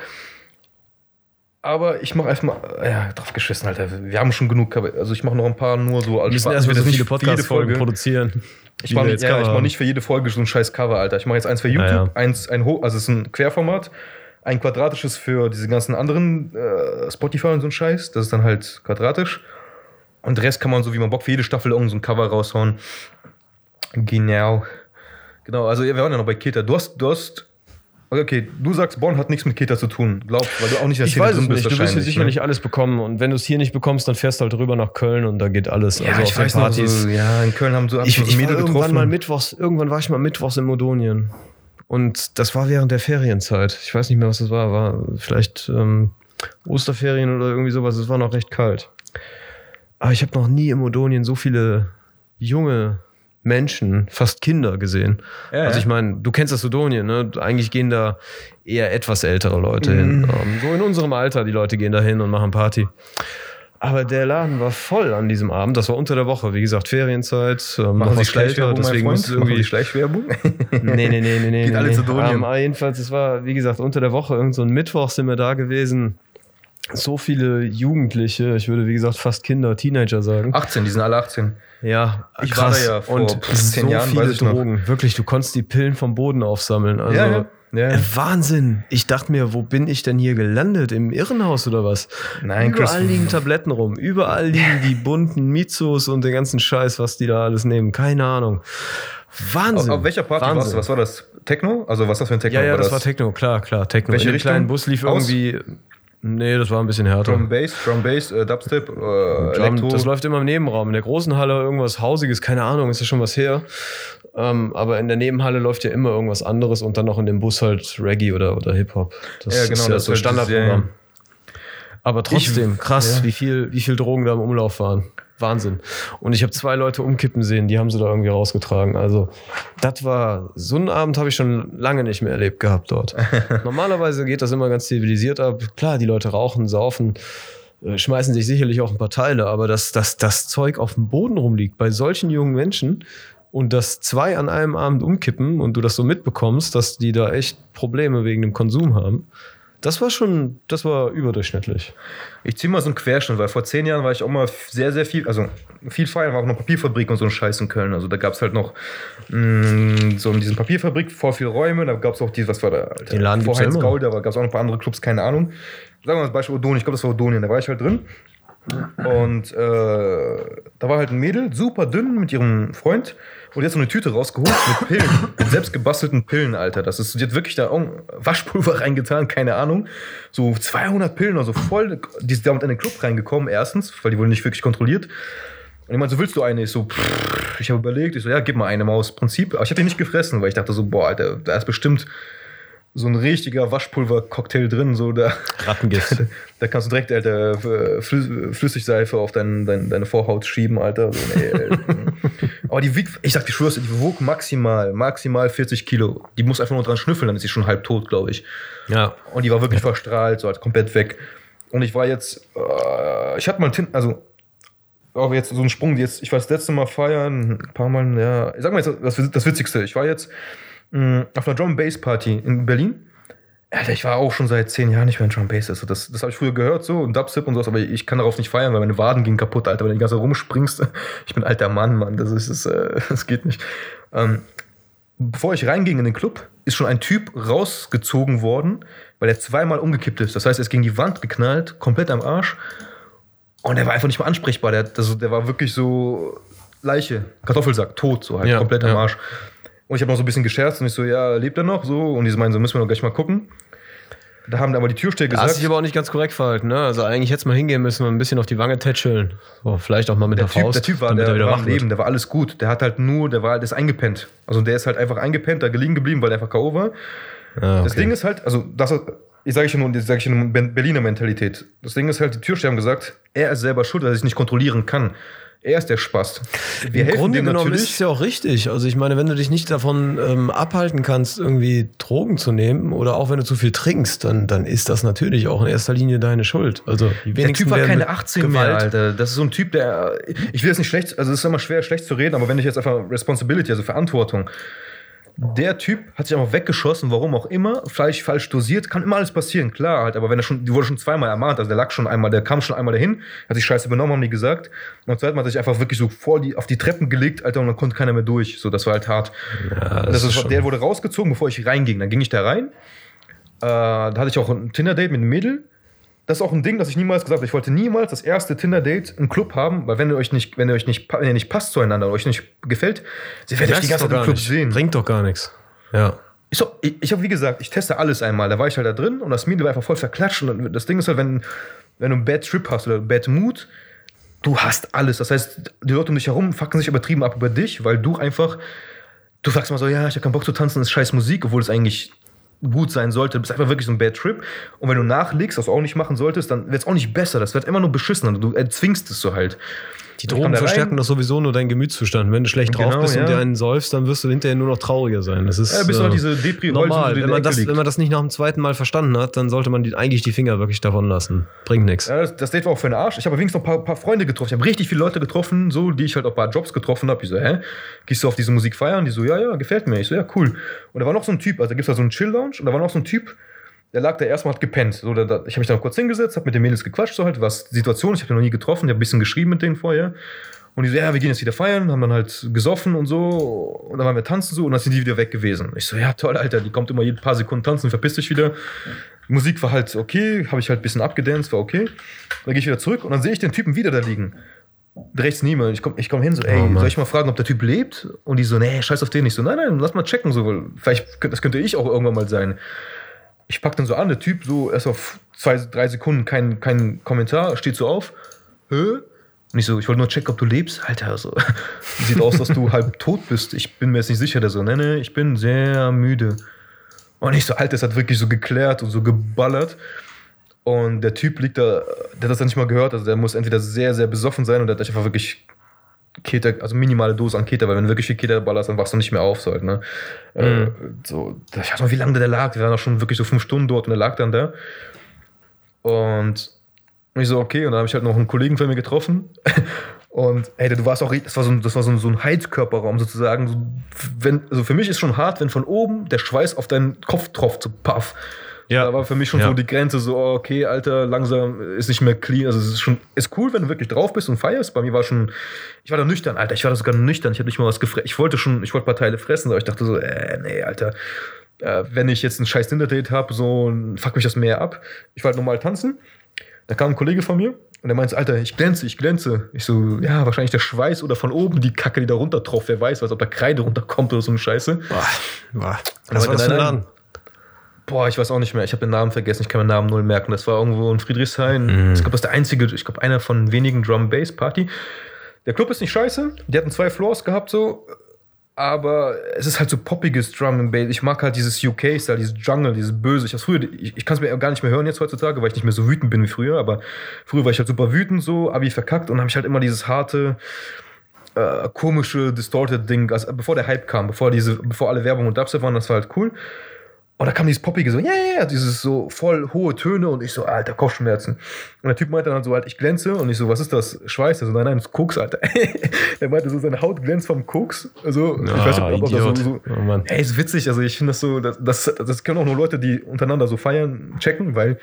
Aber ich mache einfach mal, ja, drauf geschissen, Alter. Wir haben schon genug Cover. Also ich mache noch ein paar nur so als Wir müssen erstmal so viele nicht für jede Podcast-Folgen Folge. produzieren. Ich mache ja, mach nicht für jede Folge so ein scheiß Cover, Alter. Ich mache jetzt eins für YouTube, Ja, ja. eins ein hoch, also es ist ein Querformat, ein quadratisches für diese ganzen anderen äh, Spotify und so ein Scheiß. Das ist dann halt quadratisch. Und den Rest kann man so, wie man Bock für jede Staffel irgend so ein Cover raushauen. Genau. Genau, also wir waren ja noch bei Keta. Du hast, du hast. Okay, du sagst, Bonn hat nichts mit Keta zu tun. Glaubst, weil du auch nicht in der Ich Szene weiß es drin nicht. Du wirst hier sicherlich ne? alles bekommen. Und wenn du es hier nicht bekommst, dann fährst du halt rüber nach Köln und da geht alles. Ja, also ich weiß noch, so, ja, in Köln haben so ich, ich war Mädel irgendwann mal mittwochs, irgendwann war ich mal mittwochs in Modonien. Und das war während der Ferienzeit. Ich weiß nicht mehr, was das war. War vielleicht ähm, Osterferien oder irgendwie sowas. Es war noch recht kalt. Aber ich habe noch nie in Modonien so viele junge Menschen, fast Kinder gesehen. Ja, also ich meine, du kennst das Modonien, ne? Eigentlich gehen da eher etwas ältere Leute hin. Mhm. Ähm, so in unserem Alter, die Leute gehen da hin und machen Party. Aber der Laden war voll an diesem Abend. Das war unter der Woche. Wie gesagt, Ferienzeit. Ähm, Machen Sie Schleichwerbung, deswegen musste irgendwie Schleichwerbung? Nee, nee, nee, nee, nee. Geht alle nee. zu Donien. Ähm, jedenfalls, es war, wie gesagt, unter der Woche, irgend so ein Mittwoch sind wir da gewesen. So viele Jugendliche, ich würde, wie gesagt, fast Kinder, Teenager sagen. 18, die sind alle 18. ja, ich krass. war da ja vor Und zehn so Jahren, viele ich noch. Drogen. Wirklich, du konntest die Pillen vom Boden aufsammeln. Also, Ja, ja. Ja. Äh, Wahnsinn. Ich dachte mir, wo bin ich denn hier gelandet? Im Irrenhaus oder was? Nein, Chris. Überall liegen Tabletten rum. Überall liegen die bunten Mizos und den ganzen Scheiß, was die da alles nehmen. Keine Ahnung. Auf, Wahnsinn. auf welcher Party Wahnsinn. warst du? Was war das? Techno? Also was das für ein Techno? Ja, ja, das, war Techno, klar, klar, Techno. Welche In kleinen Bus lief Haus? irgendwie. Nee, das war ein bisschen härter. Drum Bass, Drum Bass, äh, Dubstep, äh, Drum, Elektro. das läuft immer im Nebenraum. In der großen Halle irgendwas Hausiges, keine Ahnung, ist ja schon was her. Ähm, aber in der Nebenhalle läuft ja immer irgendwas anderes und dann noch in dem Bus halt Reggae oder, oder Hip-Hop. Das Ja, genau, ist ja das so halt Standardprogramm. Aber trotzdem, Ich- krass, ja. wie, viel, wie viel Drogen da im Umlauf waren. Wahnsinn. Und ich habe zwei Leute umkippen sehen, die haben sie da irgendwie rausgetragen. Also, das war, so einen Abend habe ich schon lange nicht mehr erlebt gehabt dort. Normalerweise geht das immer ganz zivilisiert ab. Klar, die Leute rauchen, saufen, äh, schmeißen sich sicherlich auch ein paar Teile, aber dass, dass das Zeug auf dem Boden rumliegt bei solchen jungen Menschen und dass zwei an einem Abend umkippen und du das so mitbekommst, dass die da echt Probleme wegen dem Konsum haben, das war schon, das war überdurchschnittlich. Ich ziehe mal so einen Querschnitt, weil vor zehn Jahren war ich auch mal sehr, sehr viel, also viel feiern, war auch noch Papierfabrik und so ein Scheiß in Köln. Also da gab es halt noch mh, so in diesem Papierfabrik voll viele Räume, da gab es auch die, was war da? Alter? Den Laden vor Heinz Gaul, da gab es auch noch ein paar andere Clubs, keine Ahnung. Sagen wir mal das Beispiel Odonien, ich glaube, das war Odonien, da war ich halt drin. Und äh, da war halt ein Mädel, super dünn mit ihrem Freund. Und hat so eine Tüte rausgeholt mit Pillen, mit selbst gebastelten Pillen, Alter. Das ist, hat wirklich da Waschpulver reingetan, keine Ahnung. So 200 Pillen, also voll. Die ist damit in den Club reingekommen, erstens, weil die wurden nicht wirklich kontrolliert. Und ich meinte, so willst du eine? Ich so, pff, ich habe überlegt, ich so, ja, gib mal eine mal aus Prinzip. Aber ich habe die nicht gefressen, weil ich dachte so, boah, Alter, da ist bestimmt so ein richtiger Waschpulver-Cocktail drin, so da. Rattengift. Da kannst du direkt, Alter, Flü- Flüssigseife auf dein, dein, deine Vorhaut schieben, Alter. So, nee, Alter. Aber die wiegt, ich sag, die schwör's, die wog maximal, maximal 40 Kilo. Die muss einfach nur dran schnüffeln, dann ist sie schon halb tot, glaube ich. ja. Und die war wirklich verstrahlt, so halt komplett weg. Und ich war jetzt, äh, ich hatte mal einen Tin also auch jetzt so einen Sprung, jetzt, ich war das letzte Mal feiern, ein paar Mal, ja, ich sag mal jetzt das, das Witzigste, ich war jetzt mh, auf einer Drum Bass Party in Berlin. Alter, ich war auch schon seit zehn Jahren nicht mehr in Drum Bass. Also das, das habe ich früher gehört, so, und Dubstep und sowas, aber ich kann darauf nicht feiern, weil meine Waden gehen kaputt, Alter, wenn du die ganze Zeit rumspringst. Ich bin alter Mann, Mann, das ist, das, äh, das geht nicht. Ähm, bevor ich reinging in den Club, ist schon ein Typ rausgezogen worden, weil er zweimal umgekippt ist. Das heißt, er ist gegen die Wand geknallt, komplett am Arsch. Und er war einfach nicht mehr ansprechbar. Der, also, der war wirklich so Leiche, Kartoffelsack, tot, so halt, Ja, komplett am ja. Arsch. Und ich habe noch so ein bisschen gescherzt und ich so, ja, lebt er noch? So. Und die so meinen, so müssen wir doch gleich mal gucken. Da haben aber die Türsteher hast gesagt, dich aber auch nicht ganz korrekt verhalten, ne? Also eigentlich hätte mal hingehen müssen und ein bisschen auf die Wange tätscheln. So, vielleicht auch mal mit der, der typ, Faust, der Typ war, der, er wieder war am. Leben, der war alles gut. Der hat halt nur, der war, der ist eingepennt. Also der ist halt einfach eingepennt, da gelegen geblieben, weil der einfach K.O. war. Ah, Das okay. Ding ist halt, also das ich sage ich nur, das sage ich nur Berliner Mentalität. Das Ding ist halt, die Türsteher haben gesagt, er ist selber schuld, dass er sich nicht kontrollieren kann. Er ist der Spast. Wir Im helfen Grunde dem genommen ist natürlich. es ja auch richtig. Also ich meine, wenn du dich nicht davon ähm, abhalten kannst, irgendwie Drogen zu nehmen oder auch wenn du zu viel trinkst, dann, dann ist das natürlich auch in erster Linie deine Schuld. Also Der Typ war keine mit 18 Gewalt. mehr, Alter. Das ist so ein Typ, der. Ich will jetzt nicht schlecht, also es ist immer schwer, schlecht zu reden, aber wenn ich jetzt einfach Responsibility, also Verantwortung. Der Typ hat sich einfach weggeschossen, warum auch immer, vielleicht falsch dosiert, kann immer alles passieren, klar halt, aber wenn er schon, die wurde schon zweimal ermahnt, also der lag schon einmal, der kam schon einmal dahin, hat sich scheiße benommen, haben die gesagt. Und zweimal hat er sich einfach wirklich so vor die, auf die Treppen gelegt, Alter, und dann konnte keiner mehr durch. So, das war halt hart. Ja, das ist, schon- der wurde rausgezogen, bevor ich reinging. Dann ging ich da rein. Äh, da hatte ich auch ein Tinder-Date mit einem Mädel. Das ist auch ein Ding, das ich niemals gesagt habe. Ich wollte niemals das erste Tinder-Date im Club haben, weil wenn ihr euch nicht, wenn ihr euch nicht, wenn ihr nicht passt zueinander, euch nicht gefällt, sie werdet euch die ganze Zeit im Club nicht. sehen. Bringt doch gar nichts. Ja. Ich, so, ich, ich habe, wie gesagt, ich teste alles einmal. Da war ich halt da drin und das Mädel war einfach voll verklatscht. Und das Ding ist halt, wenn, wenn du einen Bad Trip hast oder Bad Mood, du hast alles. Das heißt, die Leute um dich herum fucken sich übertrieben ab über dich, weil du einfach, du sagst mal so, ja, ich habe keinen Bock zu tanzen, das ist scheiß Musik, obwohl es eigentlich gut sein sollte. Du bist einfach wirklich so ein Bad Trip. Und wenn du nachlegst, was du auch nicht machen solltest, dann wird es auch nicht besser. Das wird immer nur beschissener. Du erzwingst es so halt. Die Drogen verstärken doch sowieso nur deinen Gemütszustand. Wenn du schlecht drauf Genau, bist und ja. dir einen säufst, dann wirst du hinterher nur noch trauriger sein. Das ist Ja, bis äh, halt diese Depri normal. Wenn man, das, liegt. wenn man das nicht nach dem zweiten Mal verstanden hat, dann sollte man die, eigentlich die Finger wirklich davon lassen. Bringt nichts. Ja, das, das Date war auch für den Arsch. Ich habe wenigstens noch ein paar, paar Freunde getroffen. Ich habe richtig viele Leute getroffen, so, die ich halt auch bei Jobs getroffen habe. Ich so, hä? Gehst du auf diese Musik feiern? Die so, ja, ja, gefällt mir. Ich so, ja, cool. Und da war noch so ein Typ, also da gibt es da so einen Chill-Lounge und da war noch so ein Typ, der lag da erstmal, hat gepennt. So, da, da, ich habe mich da kurz hingesetzt, habe mit den Mädels gequatscht, so halt, was die Situation, ich habe den noch nie getroffen, ich habe ein bisschen geschrieben mit denen vorher. Und die so, ja, wir gehen jetzt wieder feiern, haben dann halt gesoffen und so. Und dann waren wir tanzen so und dann sind die wieder weg gewesen. Ich so, ja, toll, Alter, die kommt immer jede paar Sekunden tanzen, verpiss dich wieder. Die Musik war halt okay, habe ich halt ein bisschen abgedanced, war okay. Dann gehe ich wieder zurück und dann sehe ich den Typen wieder da liegen. Rechts niemand. Ich komme ich komm hin, so, ey, Oh, soll ich mal fragen, ob der Typ lebt? Und die so, nee, scheiß auf den. Ich so, nein, nein, lass mal checken, so, weil vielleicht, das könnte ich auch irgendwann mal sein. Ich pack dann so an, der Typ so erst auf zwei, drei Sekunden kein, kein Kommentar, steht so auf. Hä? Und ich so, ich wollte nur checken, ob du lebst. Alter, so. Sieht aus, dass du halb tot bist. Ich bin mir jetzt nicht sicher. Der so, nee, nee, ich bin sehr müde. Und ich so, Alter, es hat wirklich so geklärt und so geballert. Und der Typ liegt da, der hat das dann nicht mal gehört. Also der muss entweder sehr, sehr besoffen sein und der hat einfach wirklich Keter, also minimale Dose an Keter, weil wenn du wirklich viel Keter ballerst, dann wachst du nicht mehr auf. So, halt, ne? Mhm. Äh, so, ich weiß noch, wie lange der lag. Wir waren auch schon wirklich so fünf Stunden dort und der lag dann da. Und ich so, okay, und dann habe ich halt noch einen Kollegen von mir getroffen. Und ey, du warst auch, das war so ein, das war so so ein Heizkörperraum sozusagen. So, wenn, also für mich ist schon hart, wenn von oben der Schweiß auf deinen Kopf tropft, so paff. Ja. Da war für mich schon Ja. so die Grenze, so, oh, okay, Alter, langsam ist nicht mehr clean. Also es ist schon, ist cool, wenn du wirklich drauf bist und feierst. Bei mir war schon, ich war da nüchtern, Alter, ich war da sogar nüchtern. Ich habe nicht mal was gefressen. Ich wollte schon, ich wollte ein paar Teile fressen, aber ich dachte so, äh, nee, Alter. Äh, wenn ich jetzt ein scheiß Tinder-Date habe, so, fuck mich das mehr ab. Ich wollte normal tanzen. Da kam ein Kollege von mir und der meinte, Alter, ich glänze, ich glänze. Ich so, ja, wahrscheinlich der Schweiß oder von oben die Kacke, die da runter tropft. Wer weiß, als ob da Kreide runterkommt oder so eine Scheiße. Boah, boah. Was war das nein. Boah, ich weiß auch nicht mehr. Ich habe den Namen vergessen. Ich kann meinen Namen null merken. Das war irgendwo in Friedrichshain. Ich glaube, das ist der einzige, ich glaube, einer von wenigen Drum-Bass-Party. Der Club ist nicht scheiße. Die hatten zwei Floors gehabt, so. Aber es ist halt so poppiges Drum and Bass. Ich mag halt dieses UK-Style, dieses Jungle, dieses Böse. Ich, früher, ich, ich kann es mir gar nicht mehr hören jetzt heutzutage, weil ich nicht mehr so wütend bin wie früher. Aber früher war ich halt super wütend, so, Abi verkackt und habe ich halt immer dieses harte, äh, komische, distorted Ding, also bevor der Hype kam, bevor diese, bevor alle Werbung und Dubstep waren, das war halt cool. Und da kam dieses Poppige so, ja, ja, ja, dieses so voll hohe Töne und ich so, Alter, Kopfschmerzen. Und der Typ meinte dann so, halt, ich glänze und ich so, was ist das? Schweiß? Also, nein, nein, das ist Koks, Alter. er meinte so, seine Haut glänzt vom Koks. Also, ich weiß nicht, ob das so, Idiot. so Oh Mann. Ey, ist witzig, also ich finde das so, das, das, das können auch nur Leute, die untereinander so feiern, checken, weil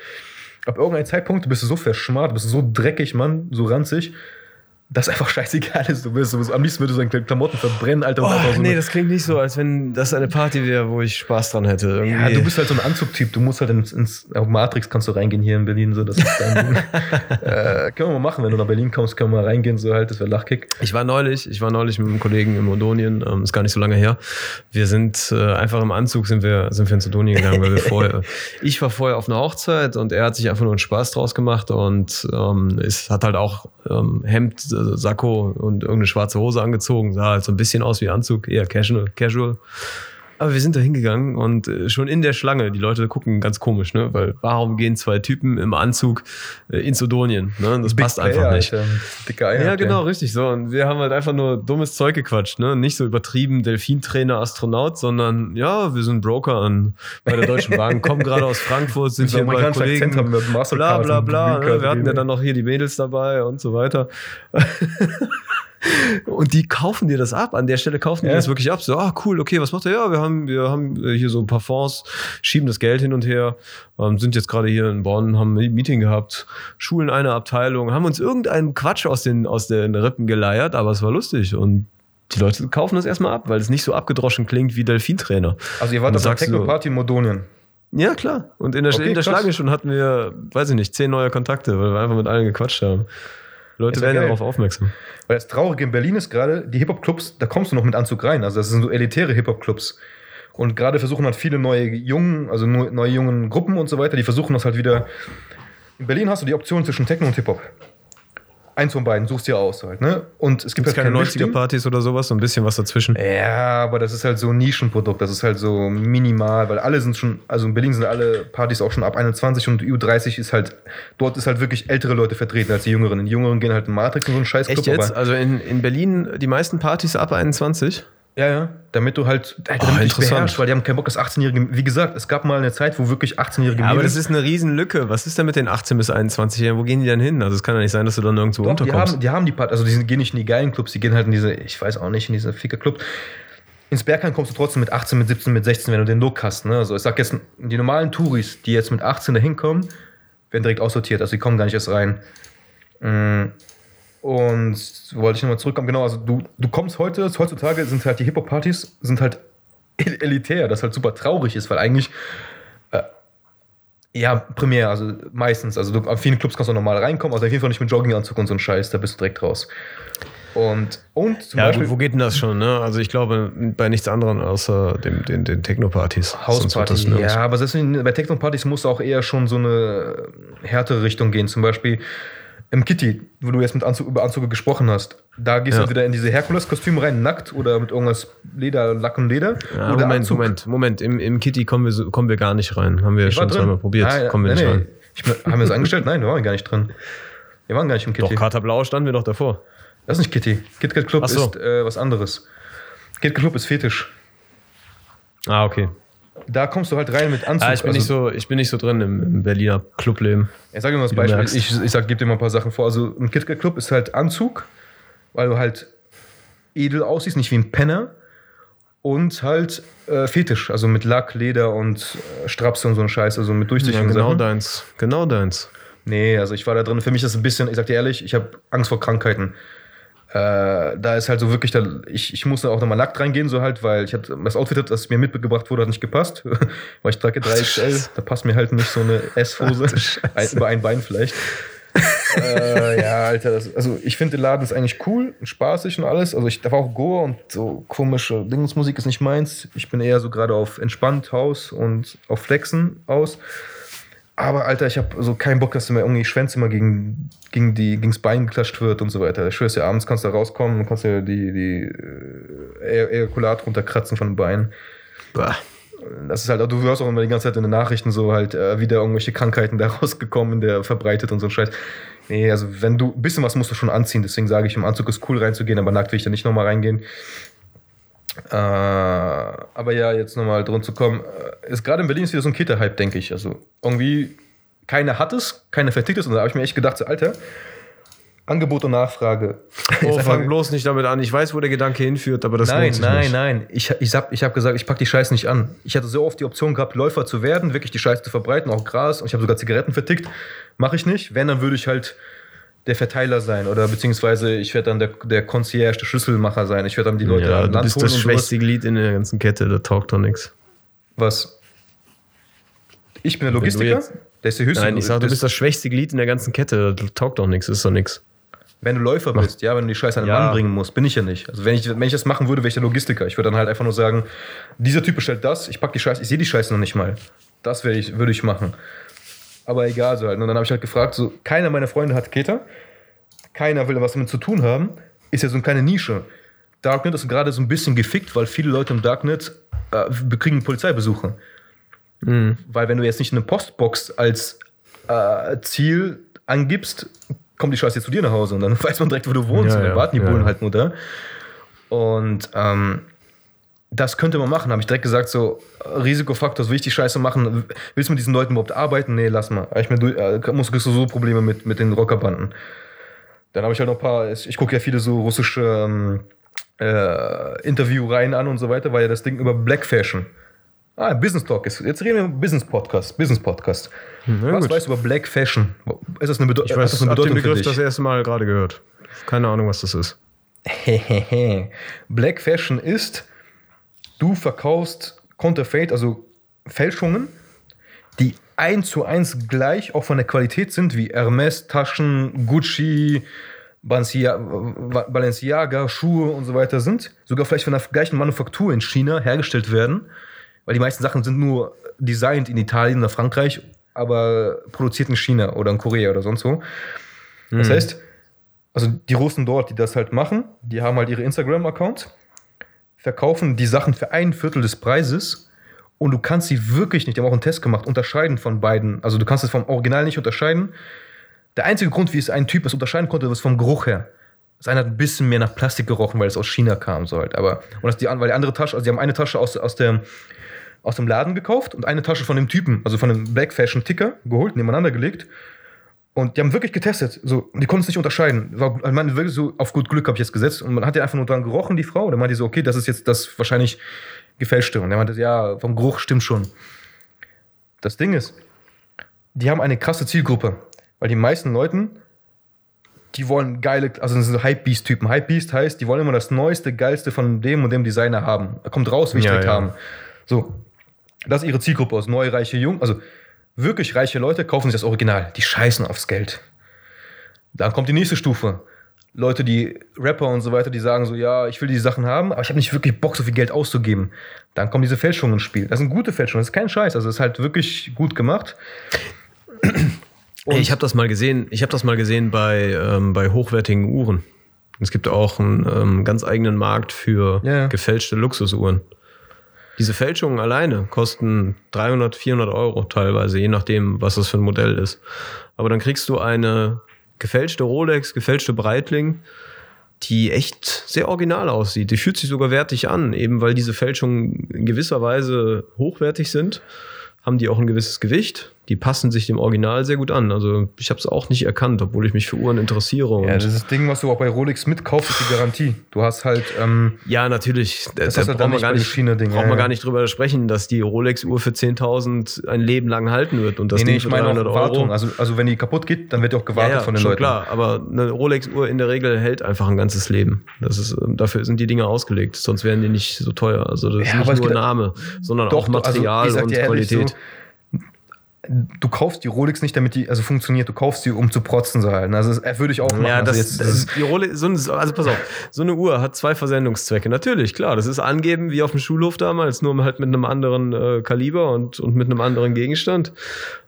ab irgendeinem Zeitpunkt bist du so verschmarrt, bist du so dreckig, Mann, so ranzig, dass einfach scheißegal ist. Du bist, du bist am liebsten würdest du deine Klamotten verbrennen, Alter. Oh, so nee, das klingt nicht so, als wenn das eine Party wäre, wo ich Spaß dran hätte. Irgendwie. Ja, du bist halt so ein Anzugtyp. Du musst halt ins, ins auf Matrix kannst du reingehen hier in Berlin. So, das ist dein äh, können wir mal machen, wenn du nach Berlin kommst, können wir mal reingehen. So halt, das wäre Lachkick. Ich war neulich, ich war neulich mit einem Kollegen in Odonien, ähm, ist gar nicht so lange her. Wir sind äh, einfach im Anzug sind wir, sind wir ins Odonien gegangen, weil wir vorher, ich war vorher auf einer Hochzeit und er hat sich einfach nur einen Spaß draus gemacht und ähm, es hat halt auch ähm, Hemd, Sakko und irgendeine schwarze Hose angezogen, sah halt so ein bisschen aus wie Anzug, eher casual, casual. Aber wir sind da hingegangen und äh, schon in der Schlange, die Leute gucken ganz komisch, ne? Weil warum gehen zwei Typen im Anzug äh, ins Odonien? Ne? Das passt Big einfach Player, nicht. Dicke Eier. Ja, genau, richtig so. Und wir haben halt einfach nur dummes Zeug gequatscht, ne? Nicht so übertrieben Delfintrainer, Astronaut, sondern ja, wir sind Broker an bei der Deutschen Bahn, kommen gerade aus Frankfurt, sind hier bei Kollegen. Bla bla bla. Card Ne? Wir hatten ja dann noch hier die Mädels dabei und so weiter. Und die kaufen dir das ab. An der Stelle kaufen die Ja. das wirklich ab. So, ah, cool, okay, was macht er? Ja, wir haben, wir haben äh, hier so ein paar Fonds, schieben das Geld hin und her, ähm, sind jetzt gerade hier in Bonn, haben ein Meeting gehabt, schulen eine Abteilung, haben uns irgendeinen Quatsch aus den, aus den Rippen geleiert, aber es war lustig. Und die Leute kaufen das erstmal ab, weil es nicht so abgedroschen klingt wie Delfintrainer. Also ihr wart auf der Techno-Party in Modonien. Ja, klar. Und in der, Okay, in der krass. Schlange schon hatten wir, weiß ich nicht, zehn neue Kontakte, weil wir einfach mit allen gequatscht haben. Leute werden geil. darauf aufmerksam. Weil das Traurige in Berlin ist gerade, die Hip-Hop-Clubs, da kommst du noch mit Anzug rein. Also das sind so elitäre Hip-Hop-Clubs. Und gerade versuchen halt viele neue Jungen, also neu- neue jungen Gruppen und so weiter, die versuchen das halt wieder. In Berlin hast du die Option zwischen Techno und Hip-Hop. Eins von beiden, suchst dir aus halt, ne? Und es gibt halt keine kein Mischding. 90er-Partys oder sowas? So ein bisschen was dazwischen? Ja, aber das ist halt so ein Nischenprodukt, das ist halt so minimal, weil alle sind schon, also in Berlin sind alle Partys auch schon ab 21 und U30 ist halt, dort ist halt wirklich ältere Leute vertreten als die Jüngeren. Die Jüngeren gehen halt in Matrix und so einen Scheiß Echt jetzt? Also in, in Berlin die meisten Partys ab 21? Ja, ja, damit du halt, Oh, damit dich interessant. beherrschst, weil die haben keinen Bock, das 18-Jährige, wie gesagt, es gab mal eine Zeit, wo wirklich 18-Jährige Ja, aber das ist eine Riesenlücke. Was ist denn mit den 18- bis 21-Jährigen? Wo gehen die denn hin? Also es kann ja nicht sein, dass du dann irgendwo Doch, die unterkommst. haben, die haben die Part, also die sind- gehen nicht in die geilen Clubs, die gehen halt in diese, ich weiß auch nicht, in diese Ficker-Clubs. Ins Bergheim kommst du trotzdem mit 18, mit 17, mit 16, wenn du den Look hast. Ne? Also ich sag jetzt, die normalen Touris, die jetzt mit 18 da hinkommen, werden direkt aussortiert, also die kommen gar nicht erst rein. Mm, Und wollte ich nochmal zurückkommen, genau, also du, du kommst heute, heutzutage sind halt die Hip-Hop-Partys, sind halt el- elitär, das halt super traurig ist, weil eigentlich ja, primär, also meistens. Also du, auf vielen Clubs kannst du normal reinkommen, also auf jeden Fall nicht mit Jogginganzug und so ein Scheiß, da bist du direkt raus. Und, und zum Ja, Beispiel wo geht denn das schon? Ne? Also ich glaube bei nichts anderem außer dem, den, den Techno-Partys. Sonst wird Hausparty. das nirgends. Ja, aber bei Techno-Partys muss auch eher schon so eine härtere Richtung gehen. Zum Beispiel im Kitty, wo du jetzt mit Anzug, über Anzüge gesprochen hast, da gehst Ja. du wieder in diese Herkules-Kostüm rein, nackt oder mit irgendwas Leder, Lack und Leder. Ja, oder Moment, Anzug. Moment, Moment. Im, Im Kitty kommen wir, so, kommen wir gar nicht rein. Haben wir ja Ich schon zweimal probiert. Nein, kommen wir nee, nicht nee. rein. Ich, haben wir es angestellt? Nein, wir waren gar nicht drin. Wir waren gar nicht im Kitty. Doch, Kater Blau standen wir doch davor. Das ist nicht Kitty. KitKat Club so. ist äh, was anderes. KitKat Club ist Fetisch. Ah, okay. Da kommst du halt rein mit Anzug. Ah, ich, bin nicht so, ich bin nicht so drin im, im Berliner Clubleben. Ich sage dir mal das Beispiel. Ich, ich sag, gebe dir mal ein paar Sachen vor. Also ein KitKat Club ist halt Anzug, weil du halt edel aussiehst, nicht wie ein Penner. Und halt äh, Fetisch, also mit Lack, Leder und äh, Strapse und so ein Scheiß, also mit Ja, durchsichtigen genau Sachen. deins. Genau deins. Nee, also ich war da drin. Für mich ist es ein bisschen, ich sag dir ehrlich, ich habe Angst vor Krankheiten. Äh, da ist halt so wirklich, da, ich, ich musste auch nochmal nackt reingehen, so halt, weil ich hatte, das Outfit, das mir mitgebracht wurde, hat nicht gepasst. weil ich trage 3XL, da passt mir halt nicht so eine S-Hose. Ein, über ein Bein vielleicht. äh, ja, Alter, das, also ich finde, der Laden ist eigentlich cool und spaßig und alles. Also ich, da war auch Goa und so komische Dingensmusik ist nicht meins. Ich bin eher so gerade auf entspannt Haus und auf Flexen aus. Aber Alter, ich habe so keinen Bock, dass mir irgendwie Schwänze immer gegen, gegen die, gegens Bein geklatscht wird und so weiter. Ich schwör's dir, abends kannst du da rauskommen und kannst dir die, die äh, Ejakulat runterkratzen von den Beinen. Bah. Das ist halt, du hörst auch immer die ganze Zeit in den Nachrichten so halt, äh, wieder irgendwelche Krankheiten da rausgekommen, der verbreitet und so ein Scheiß. Nee, also wenn du, ein bisschen was musst du schon anziehen, deswegen sage ich, im Anzug ist cool reinzugehen, aber nackt will ich da nicht nochmal reingehen. Äh, aber ja, jetzt nochmal drin zu kommen, äh, ist gerade in Berlin ist wieder so ein Kita-Hype, denke ich. Also irgendwie, keiner hat es, keiner vertickt es und da habe ich mir echt gedacht, so, Alter, Angebot und Nachfrage. Oh, fang bloß nicht damit an. Ich weiß, wo der Gedanke hinführt, aber das nein, lohnt sich nein, nicht. nein. Ich, ich habe ich hab gesagt, ich pack die Scheiße nicht an. Ich hatte so oft die Option gehabt, Läufer zu werden, wirklich die Scheiße zu verbreiten, auch Gras. Und ich habe sogar Zigaretten vertickt. Mache ich nicht. Wenn, dann würde ich halt der Verteiler sein. Oder beziehungsweise ich werde dann der, der Concierge, der Schlüsselmacher sein. Ich werde dann die Leute Ja, an du Land bist holen das schwächste Glied in der ganzen Kette, da taugt doch nichts. Was? Ich bin der du Logistiker? Der ist der höchste. Nein, ich sag, du bist das schwächste Glied in der ganzen Kette, da taugt doch nichts, ist doch nichts. Wenn du Läufer bist, ja, wenn du die Scheiße an den Ja. Mann bringen musst, bin ich ja nicht. Also wenn ich, wenn ich das machen würde, wäre ich der Logistiker. Ich würde dann halt einfach nur sagen, dieser Typ bestellt das, ich pack die Scheiße, ich sehe die Scheiße noch nicht mal. Das ich, würde ich machen. Aber egal so halt. Und dann habe ich halt gefragt, so, keiner meiner Freunde hat Keter, keiner will was damit zu tun haben, ist ja so eine kleine Nische. Darknet ist gerade so ein bisschen gefickt, weil viele Leute im Darknet äh, bekriegen Polizeibesuche. Weil wenn du jetzt nicht eine Postbox als äh, Ziel angibst, kommt die Scheiße jetzt zu dir nach Hause und dann weiß man direkt, wo du wohnst. Ja, und dann ja, warten die ja, Bullen halt nur da. Und ähm, das könnte man machen. Habe ich direkt gesagt, so Risikofaktor, will ich die Scheiße machen? Willst du mit diesen Leuten überhaupt arbeiten? Nee, lass mal. Ich mir durch, äh, muss kriegst du so Probleme mit, mit den Rockerbanden. Dann habe ich halt noch ein paar, ich gucke ja viele so russische ähm, äh, Interviewreihen an und so weiter, weil ja das Ding über Black Fashion. Ah, Business Talk ist. Jetzt reden wir über Business Podcast. Business Podcast. Na Was gut. weißt du über Black Fashion? Ist das eine, Bedeu Ich weiß, das ich eine hab den Bedeutung für Begriff das erste Mal gerade gehört. Keine Ahnung, was das ist. Black Fashion ist, du verkaufst Counterfeit, also Fälschungen, die eins zu eins gleich auch von der Qualität sind, wie Hermes, Taschen, Gucci, Balencia- Balenciaga, Schuhe und so weiter sind. Sogar vielleicht von der gleichen Manufaktur in China hergestellt werden, weil die meisten Sachen sind nur designt in Italien oder Frankreich, aber produziert in China oder in Korea oder sonst wo. Das heißt, also die Russen dort, die das halt machen, die haben halt ihre Instagram-Accounts, verkaufen die Sachen für ein Viertel des Preises und du kannst sie wirklich nicht, die haben auch einen Test gemacht, unterscheiden von beiden. Also du kannst es vom Original nicht unterscheiden. Der einzige Grund, wie es ein Typ es unterscheiden konnte, ist vom Geruch her. Das eine hat ein bisschen mehr nach Plastik gerochen, weil es aus China kam, so halt. Aber, und das die, weil die andere Tasche, also die haben eine Tasche aus, aus, der, aus dem Laden gekauft und eine Tasche von dem Typen, also von dem Black Fashion Ticker, geholt, nebeneinander gelegt. Und die haben wirklich getestet. So, und die konnten es nicht unterscheiden. War, ich meine, wirklich so auf gut Glück habe ich jetzt gesetzt. Und man hat ja einfach nur dran gerochen, die Frau. Und dann meinte die so, okay, das ist jetzt das wahrscheinlich gefälschte. Und er meinte, ja, vom Geruch stimmt schon. Das Ding ist, die haben eine krasse Zielgruppe. Weil die meisten Leuten, die wollen geile, also das sind so Hypebeast-Typen. Hypebeast heißt, die wollen immer das Neueste, Geilste von dem und dem Designer haben. Kommt raus, will ich Ja, ja. haben. So, das ist ihre Zielgruppe aus neu, reiche, jung. Also wirklich reiche Leute kaufen sich das Original. Die scheißen aufs Geld. Dann kommt die nächste Stufe. Leute, die Rapper und so weiter, die sagen so, ja, ich will die Sachen haben, aber ich habe nicht wirklich Bock, so viel Geld auszugeben. Dann kommen diese Fälschungen ins Spiel. Das sind gute Fälschungen, das ist kein Scheiß. Also das ist halt wirklich gut gemacht. Ey, ich habe das mal gesehen. Ich habe das mal gesehen bei, ähm, bei hochwertigen Uhren. Es gibt auch einen ähm, ganz eigenen Markt für ja. gefälschte Luxusuhren. Diese Fälschungen alleine kosten 300, 400 Euro teilweise, je nachdem, was das für ein Modell ist. Aber dann kriegst du eine gefälschte Rolex, gefälschte Breitling, die echt sehr original aussieht. Die fühlt sich sogar wertig an, eben weil diese Fälschungen in gewisser Weise hochwertig sind, haben die auch ein gewisses Gewicht. Die passen sich dem Original sehr gut an. Also ich habe es auch nicht erkannt, obwohl ich mich für Uhren interessiere. Ja, das ist das Ding, was du auch bei Rolex mitkaufst, ist die Garantie. Du hast halt, ähm, Ja, natürlich. Da, Das da dann brauchen wir gar nicht, den China-Ding, brauchen ja, ja. gar nicht drüber sprechen, dass die Rolex-Uhr für 10.000 ein Leben lang halten wird und das nee, nee, Ding ich für meine 300 auch Euro. Wartung. Also, also wenn die kaputt geht, dann wird die auch ja, gewartet ja, von den schon Leuten. klar. Aber eine Rolex-Uhr in der Regel hält einfach ein ganzes Leben. Das ist, ähm, dafür sind die Dinge ausgelegt. Sonst wären die nicht so teuer. Also das ist Ja, aber nicht nur Name, sondern Doch, auch also, Material ich sag und Qualität. So, du kaufst die Rolex nicht, damit die also funktioniert. Du kaufst sie, um zu protzen zu halten. Also das würde ich auch machen. Ja, also das, jetzt, das ist die Rolle, so, also pass auf, so eine Uhr hat zwei Versendungszwecke. Natürlich, klar, das ist angeben wie auf dem Schulhof damals, nur halt mit einem anderen äh, Kaliber und, und mit einem anderen Gegenstand.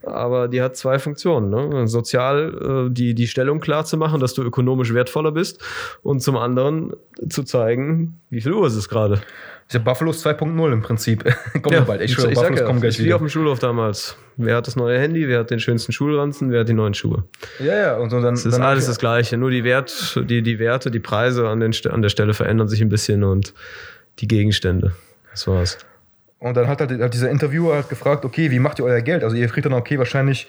Aber die hat zwei Funktionen. Ne? Sozial äh, die, die Stellung klar zu machen, dass du ökonomisch wertvoller bist und zum anderen zu zeigen, wie viel Uhr ist es gerade. Ist ja Buffalos 2.0 im Prinzip. kommen wir bald. Ich schwöre, ich Buffalos ja, kommen gleich wie wieder. auf dem Schulhof damals. Wer hat das neue Handy, wer hat den schönsten Schulranzen, wer hat die neuen Schuhe. Ja, ja. Und so dann, Es ist dann alles das Gleiche, nur die, Wert, die, die Werte, die Preise an, den, an der Stelle verändern sich ein bisschen und die Gegenstände. Das war's. Und dann hat halt hat dieser Interviewer halt gefragt, okay, wie macht ihr euer Geld? Also ihr kriegt dann, okay, wahrscheinlich,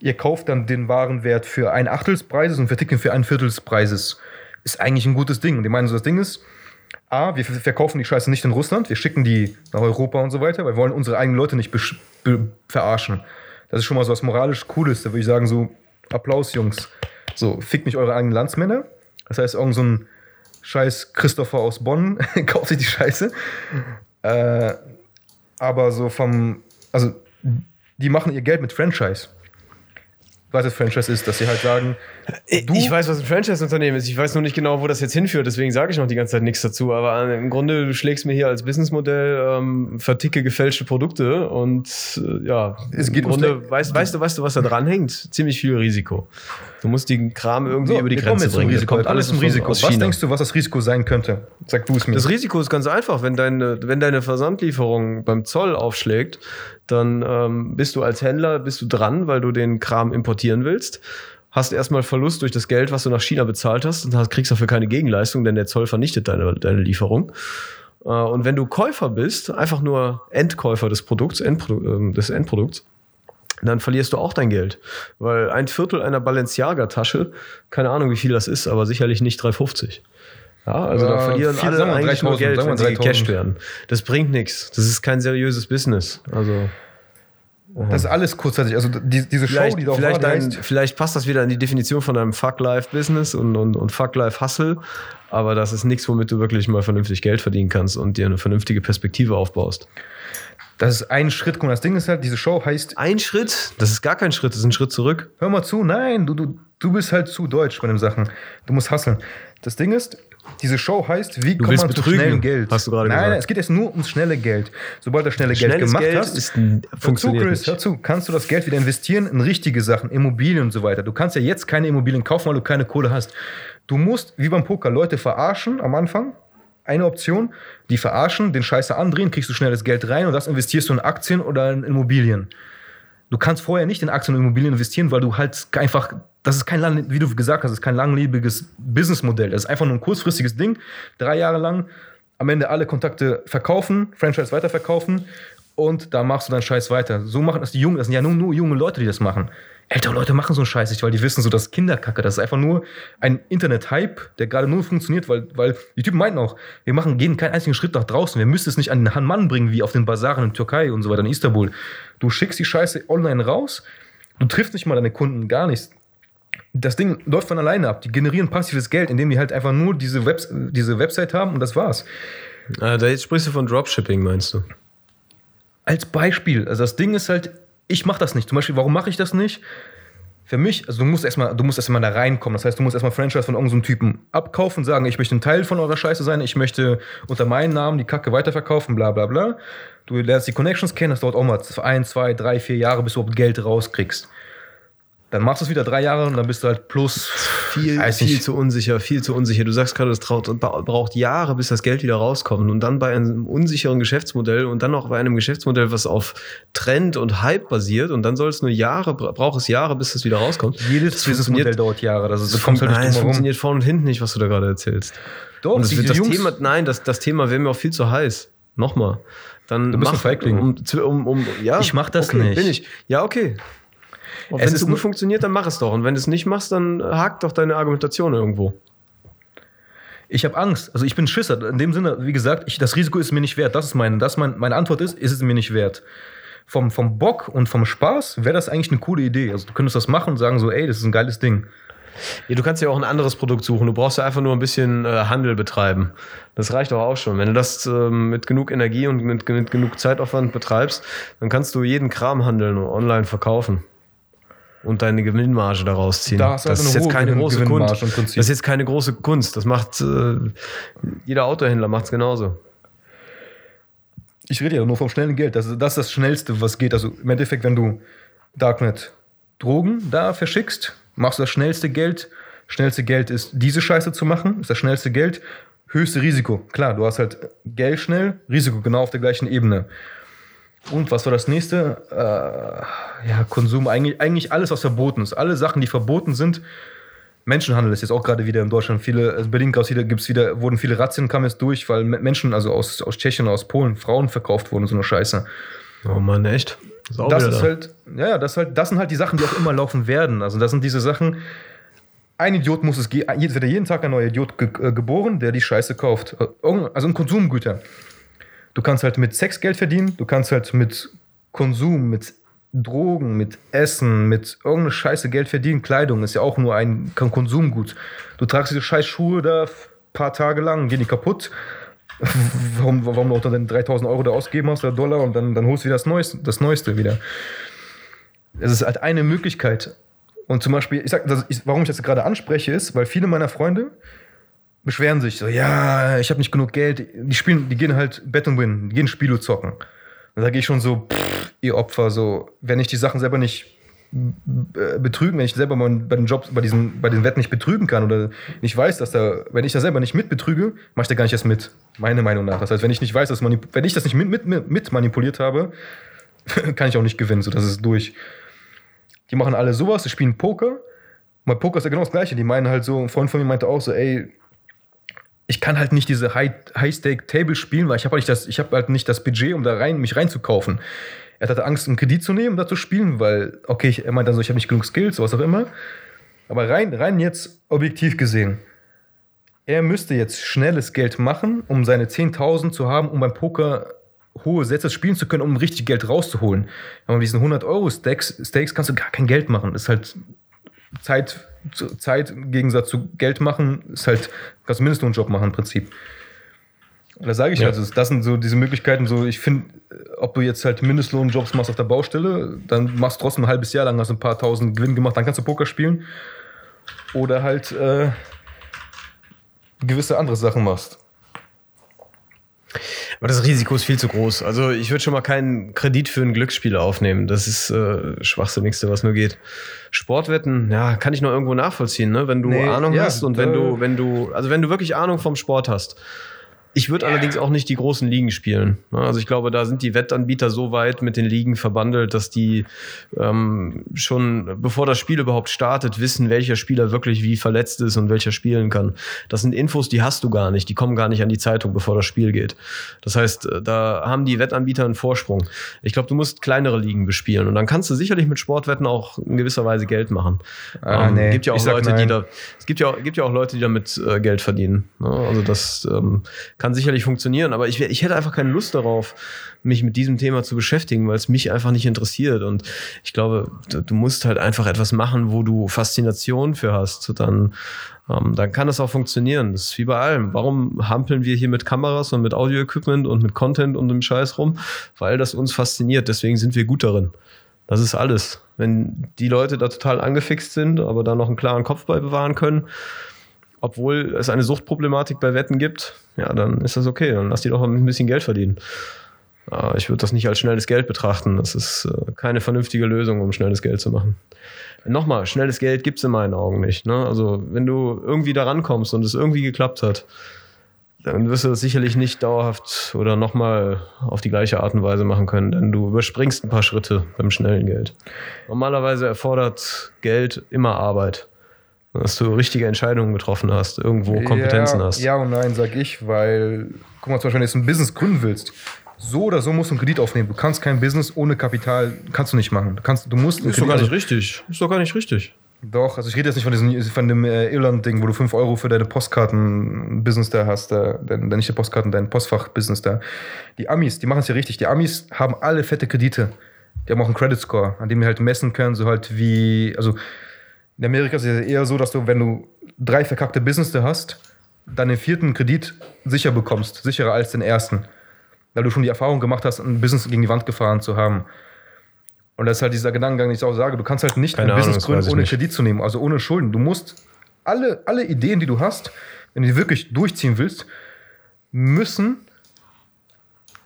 ihr kauft dann den Warenwert für ein Achtel des Preises und vertickt ihn für ein Viertel des Preises. Ist eigentlich ein gutes Ding. Und die meinen so, das Ding ist, A, wir ver- verkaufen die Scheiße nicht in Russland, wir schicken die nach Europa und so weiter, weil wir wollen unsere eigenen Leute nicht verarschen. Das ist schon mal so was moralisch Cooles. Da würde ich sagen, so, Applaus, Jungs. So, fickt nicht eure eigenen Landsmänner. Das heißt, irgend so ein scheiß Christopher aus Bonn kauft sich die Scheiße. Äh, aber so vom, also die machen ihr Geld mit Franchise. Was das Franchise ist, dass sie halt sagen, Du- ich weiß, was ein Franchise-Unternehmen ist. Ich weiß nur nicht genau, wo das jetzt hinführt. Deswegen sage ich noch die ganze Zeit nichts dazu. Aber äh, im Grunde, du schlägst mir hier als Businessmodell ähm, verticke gefälschte Produkte und äh, ja, Es im geht ums Grunde, weißt, weißt du, weißt du, was da dran hängt? Ziemlich viel Risiko. Du musst den Kram irgendwie über die Grenze bringen. Risiko. kommt alles zum Risiko. aus Was China. denkst du, was das Risiko sein könnte? Sag du es mir. Das Risiko ist ganz einfach. Wenn deine, wenn deine Versandlieferung beim Zoll aufschlägt, dann ähm, bist du als Händler bist du dran, weil du den Kram importieren willst. Hast erstmal Verlust durch das Geld, was du nach China bezahlt hast und hast, kriegst dafür keine Gegenleistung, denn der Zoll vernichtet deine, deine Lieferung. Äh, und wenn du Käufer bist, einfach nur Endkäufer des Produkts, Endprodu ähm, des Endprodukts, dann verlierst du auch dein Geld. Weil ein Viertel einer Balenciaga-Tasche, keine Ahnung, wie viel das ist, aber sicherlich nicht 3,50. Ja, also da verlieren viel, alle sagen eigentlich nur 3000, Geld, sagen wir wenn sie 3000. gecasht werden. Das bringt nichts. Das ist kein seriöses Business. Also Das ist alles kurzzeitig. Also die, diese Show, vielleicht, die da auch war, vielleicht, die dein, heißt, vielleicht passt das wieder in die Definition von einem Fuck-Life-Business und, und, und Fuck-Life-Hustle. Aber das ist nichts, womit du wirklich mal vernünftig Geld verdienen kannst und dir eine vernünftige Perspektive aufbaust. das ist ein Schritt. Guck mal, das Ding ist halt, diese Show heißt, Ein Schritt, das ist gar kein Schritt, das ist ein Schritt zurück. hör mal zu, nein, du, du, du bist halt zu deutsch bei den Sachen. Du musst hustlen. Das Ding ist, diese Show heißt, wie kommt willst man zu betrügen, schnellem Geld? hast du gerade nein, gesagt. Nein, es geht jetzt nur ums schnelle Geld. Sobald du schnelle Geld gemacht Geld hast, ist, Hör zu, funktioniert Chris, hör zu. Kannst du das Geld wieder investieren in richtige Sachen, Immobilien und so weiter. Du kannst ja jetzt keine Immobilien kaufen, weil du keine Kohle hast. Du musst, wie beim Poker, Leute verarschen am Anfang. Eine Option, die verarschen, den Scheiße andrehen, kriegst du schnelles Geld rein und das investierst du in Aktien oder in Immobilien. Du kannst vorher nicht in Aktien und Immobilien investieren, weil du halt einfach, das ist kein, wie du gesagt hast, ist kein langlebiges Businessmodell. Das ist einfach nur ein kurzfristiges Ding. Drei Jahre lang am Ende alle Kontakte verkaufen, Franchise weiterverkaufen und da machst du deinen Scheiß weiter. So machen das die Jungen, das sind ja nur, nur junge Leute, die das machen. Ältere Leute machen so einen Scheiß nicht, weil die wissen so, das ist Kinderkacke. Das ist einfach nur ein Internet-Hype, der gerade nur funktioniert, weil, weil die Typen meinten auch, wir machen, gehen keinen einzigen Schritt nach draußen. Wir müssen es nicht an den Mann bringen, wie auf den Basaren in Türkei und so weiter, in Istanbul. Du schickst die Scheiße online raus, du triffst nicht mal deine Kunden, gar nichts. Das Ding läuft von alleine ab. Die generieren passives Geld, indem die halt einfach nur diese, Webs diese Website haben und das war's. Ah, da jetzt sprichst du von Dropshipping, meinst du? Als Beispiel, also das Ding ist halt, ich mache das nicht. Zum Beispiel, warum mache ich das nicht? Für mich, also du musst erstmal, du musst erstmal da reinkommen. Das heißt, du musst erstmal Franchise von irgendeinem Typen abkaufen, sagen, ich möchte ein Teil von eurer Scheiße sein, ich möchte unter meinem Namen die Kacke weiterverkaufen, bla bla bla. Du lernst die Connections kennen, das dauert auch mal ein, zwei, drei, vier Jahre, bis du überhaupt Geld rauskriegst. Dann machst du es wieder drei Jahre und dann bist du halt plus. Viel, viel nicht. zu unsicher, viel zu unsicher. Du sagst gerade, es braucht Jahre, bis das Geld wieder rauskommt. Und dann bei einem unsicheren Geschäftsmodell und dann noch bei einem Geschäftsmodell, was auf Trend und Hype basiert. Und dann soll es nur Jahre, bra- braucht es Jahre, bis das wieder rauskommt. Jedes Das Businessmodell funktioniert- dauert Jahre. Das ist, du Fun kommst halt nein, nicht es drum herum. funktioniert vorne und hinten nicht, was du da gerade erzählst. Doch, und das, wird das Jungs- Thema, nein, das, das Thema wäre mir auch viel zu heiß. Nochmal. Dann Du bist ein Feigling. um, um, um, ja, Ich mach das okay, nicht. Bin ich. Ja, okay. Und Es wenn es nur- gut funktioniert, dann mach es doch. Und wenn du es nicht machst, dann hakt doch deine Argumentation irgendwo. Ich habe Angst. Also ich bin Schisser. In dem Sinne, wie gesagt, ich, das Risiko ist mir nicht wert. Das ist meine, das mein, meine Antwort ist, ist es mir nicht wert. Vom, vom Bock und vom Spaß wäre das eigentlich eine coole Idee. Also du könntest das machen und sagen so, ey, das ist ein geiles Ding. Ja, du kannst ja auch ein anderes Produkt suchen. Du brauchst ja einfach nur ein bisschen äh, Handel betreiben. Das reicht doch auch schon. Wenn du das ähm, mit genug Energie und mit, mit genug Zeitaufwand betreibst, dann kannst du jeden Kram handeln und online verkaufen. Und deine Gewinnmarge daraus ziehen. Da das ist jetzt keine große Kunst. Das ist jetzt keine große Kunst. Das macht äh, jeder Autohändler macht es genauso. Ich rede ja nur vom schnellen Geld. Das ist, das ist das Schnellste, was geht. Also im Endeffekt, wenn du Darknet Drogen da verschickst, machst du das schnellste Geld. Schnellste Geld ist, diese Scheiße zu machen, ist das schnellste Geld. Höchste Risiko. Klar, du hast halt Geld schnell, Risiko genau auf der gleichen Ebene. Und was war das nächste? Äh, ja, Konsum, eigentlich, eigentlich alles, was verboten ist. Alle Sachen, die verboten sind. Menschenhandel ist jetzt auch gerade wieder in Deutschland. Viele, also Berlin gab's wieder, gibt's wieder, wurden viele Razzien, kamen jetzt durch, weil Me- Menschen, also aus, aus Tschechien, aus Polen, Frauen verkauft wurden, so eine Scheiße. Oh Mann, echt? ist Das ist da. halt, ja, das, ist halt, das sind halt die Sachen, die auch immer laufen werden. Also, das sind diese Sachen. Ein Idiot muss es geben. Wird ja jeden Tag ein neuer Idiot ge äh, geboren, der die Scheiße kauft. Irgend- Also in Konsumgüter. Du kannst halt mit Sex Geld verdienen, du kannst halt mit Konsum, mit Drogen, mit Essen, mit irgendeiner Scheiße Geld verdienen. Kleidung ist ja auch nur ein Kon- Konsumgut. Du tragst diese scheiß Schuhe da ein paar Tage lang, gehen die kaputt. Warum, warum du auch dann 3000 Euro da ausgeben hast oder Dollar und dann, dann holst du wieder das Neueste, das Neueste wieder. Es ist halt eine Möglichkeit. Und zum Beispiel, ich sag, ist, warum ich das gerade anspreche, ist, weil viele meiner Freunde beschweren sich so, ja, ich habe nicht genug Geld. Die spielen, die gehen halt Bet and Win, die gehen Spiele zocken. Da gehe ich schon so, pff, ihr Opfer, so, wenn ich die Sachen selber nicht äh, betrügen, wenn ich selber mal bei den Jobs, bei diesen, bei den Wetten nicht betrügen kann oder nicht weiß, dass da, wenn ich da selber nicht mit betrüge, mache ich da gar nicht erst mit. Meine Meinung nach. Das heißt, wenn ich nicht weiß, dass wenn ich das nicht mit, mit, mit, mit manipuliert habe, kann ich auch nicht gewinnen. So, das ist durch. Die machen alle sowas, die spielen Poker. Bei Poker ist ja genau das Gleiche. Die meinen halt so, ein Freund von mir meinte auch so, ey, ich kann halt nicht diese High- High-Stake-Table spielen, weil ich habe halt, nicht das- hab halt nicht das Budget, um da rein, mich reinzukaufen. Er hatte Angst, einen Kredit zu nehmen, um da zu spielen, weil, okay, ich, er meinte dann so, ich habe nicht genug Skills, was auch immer. Aber rein, rein jetzt objektiv gesehen, er müsste jetzt schnelles Geld machen, um seine 10.000 zu haben, um beim Poker hohe Sätze spielen zu können, um richtig Geld rauszuholen. Aber mit diesen 100 Euro Stakes, Stakes kannst du gar kein Geld machen. Das ist halt Zeit, Zeit im Gegensatz zu Geld machen, ist halt, kannst du mindestens einen Job machen im Prinzip. Und da sage ich Ja. also, das sind so diese Möglichkeiten, so ich finde, ob du jetzt halt Mindestlohnjobs machst auf der Baustelle, dann machst du trotzdem ein halbes Jahr lang, hast ein paar tausend Gewinn gemacht, dann kannst du Poker spielen. Oder halt äh, gewisse andere Sachen machst. Aber das Risiko ist viel zu groß. Also ich würde schon mal keinen Kredit für ein Glücksspiel aufnehmen. Das ist äh, Schwachsinnigste, was nur geht. Sportwetten, ja, kann ich noch irgendwo nachvollziehen, ne? Wenn du Nee, Ahnung ja, hast und wenn da- du, wenn du, also wenn du wirklich Ahnung vom Sport hast. Ich würde allerdings auch nicht die großen Ligen spielen. ne? Also ich glaube, da sind die Wettanbieter so weit mit den Ligen verbandelt, dass die ähm, schon, bevor das Spiel überhaupt startet, wissen, welcher Spieler wirklich wie verletzt ist und welcher spielen kann. Das sind Infos, die hast du gar nicht. Die kommen gar nicht an die Zeitung, bevor das Spiel geht. Das heißt, äh, da haben die Wettanbieter einen Vorsprung. Ich glaube, du musst kleinere Ligen bespielen und dann kannst du sicherlich mit Sportwetten auch in gewisser Weise Geld machen. Ah, ähm, nee. Gibt ja auch Leute, die nein. da, es gibt ja auch, gibt ja auch Leute, die damit äh, Geld verdienen. Ne? Also das ähm, kann sicherlich funktionieren, aber ich, ich hätte einfach keine Lust darauf, mich mit diesem Thema zu beschäftigen, weil es mich einfach nicht interessiert. Und ich glaube, du, musst halt einfach etwas machen, wo du Faszination für hast. Dann, ähm, dann kann es auch funktionieren. Das ist wie bei allem. Warum hampeln wir hier mit Kameras und mit Audio-Equipment und mit Content und dem Scheiß rum? Weil das uns fasziniert. Deswegen sind wir gut darin. Das ist alles. Wenn die Leute da total angefixt sind, aber da noch einen klaren Kopf bei bewahren können, obwohl es eine Suchtproblematik bei Wetten gibt, ja, dann ist das okay. Dann lass die doch ein bisschen Geld verdienen. Aber ich würde das nicht als schnelles Geld betrachten. Das ist äh, keine vernünftige Lösung, um schnelles Geld zu machen. Nochmal, schnelles Geld gibt es in meinen Augen nicht. Ne? Also, wenn du irgendwie da rankommst und es irgendwie geklappt hat, dann wirst du das sicherlich nicht dauerhaft oder nochmal auf die gleiche Art und Weise machen können, denn du überspringst ein paar Schritte beim schnellen Geld. Normalerweise erfordert Geld immer Arbeit. Dass du richtige Entscheidungen getroffen hast, irgendwo Kompetenzen ja, hast. Ja und nein, sag ich, weil, guck mal, zum Beispiel, wenn du jetzt ein Business gründen willst, so oder so musst du einen Kredit aufnehmen. Du kannst kein Business ohne Kapital, kannst du nicht machen. Du, kannst, du musst Ist doch Kredit- gar nicht richtig. Ist doch gar nicht richtig. Doch, also ich rede jetzt nicht von, diesem, von dem äh, Irland-Ding, wo du 5 Euro für deine Postkarten-Business da hast, da, dein, dein, nicht die Postkarten, dein Postfach-Business da. Die Amis, die machen es ja richtig. Die Amis haben alle fette Kredite. Die haben auch einen Credit Score, an dem die halt messen können, so halt wie, also in Amerika ist es eher so, dass du, wenn du drei verkackte Business hast, dann den vierten Kredit sicher bekommst, sicherer als den ersten. Weil du schon die Erfahrung gemacht hast, ein Business gegen die Wand gefahren zu haben. Und das ist halt dieser Gedankengang, den ich auch sage, du kannst halt nicht Keine ein Ahnung, Business gründen, ohne nicht. Kredit zu nehmen, also ohne Schulden. Du musst alle, alle Ideen, die du hast, wenn du die wirklich durchziehen willst, müssen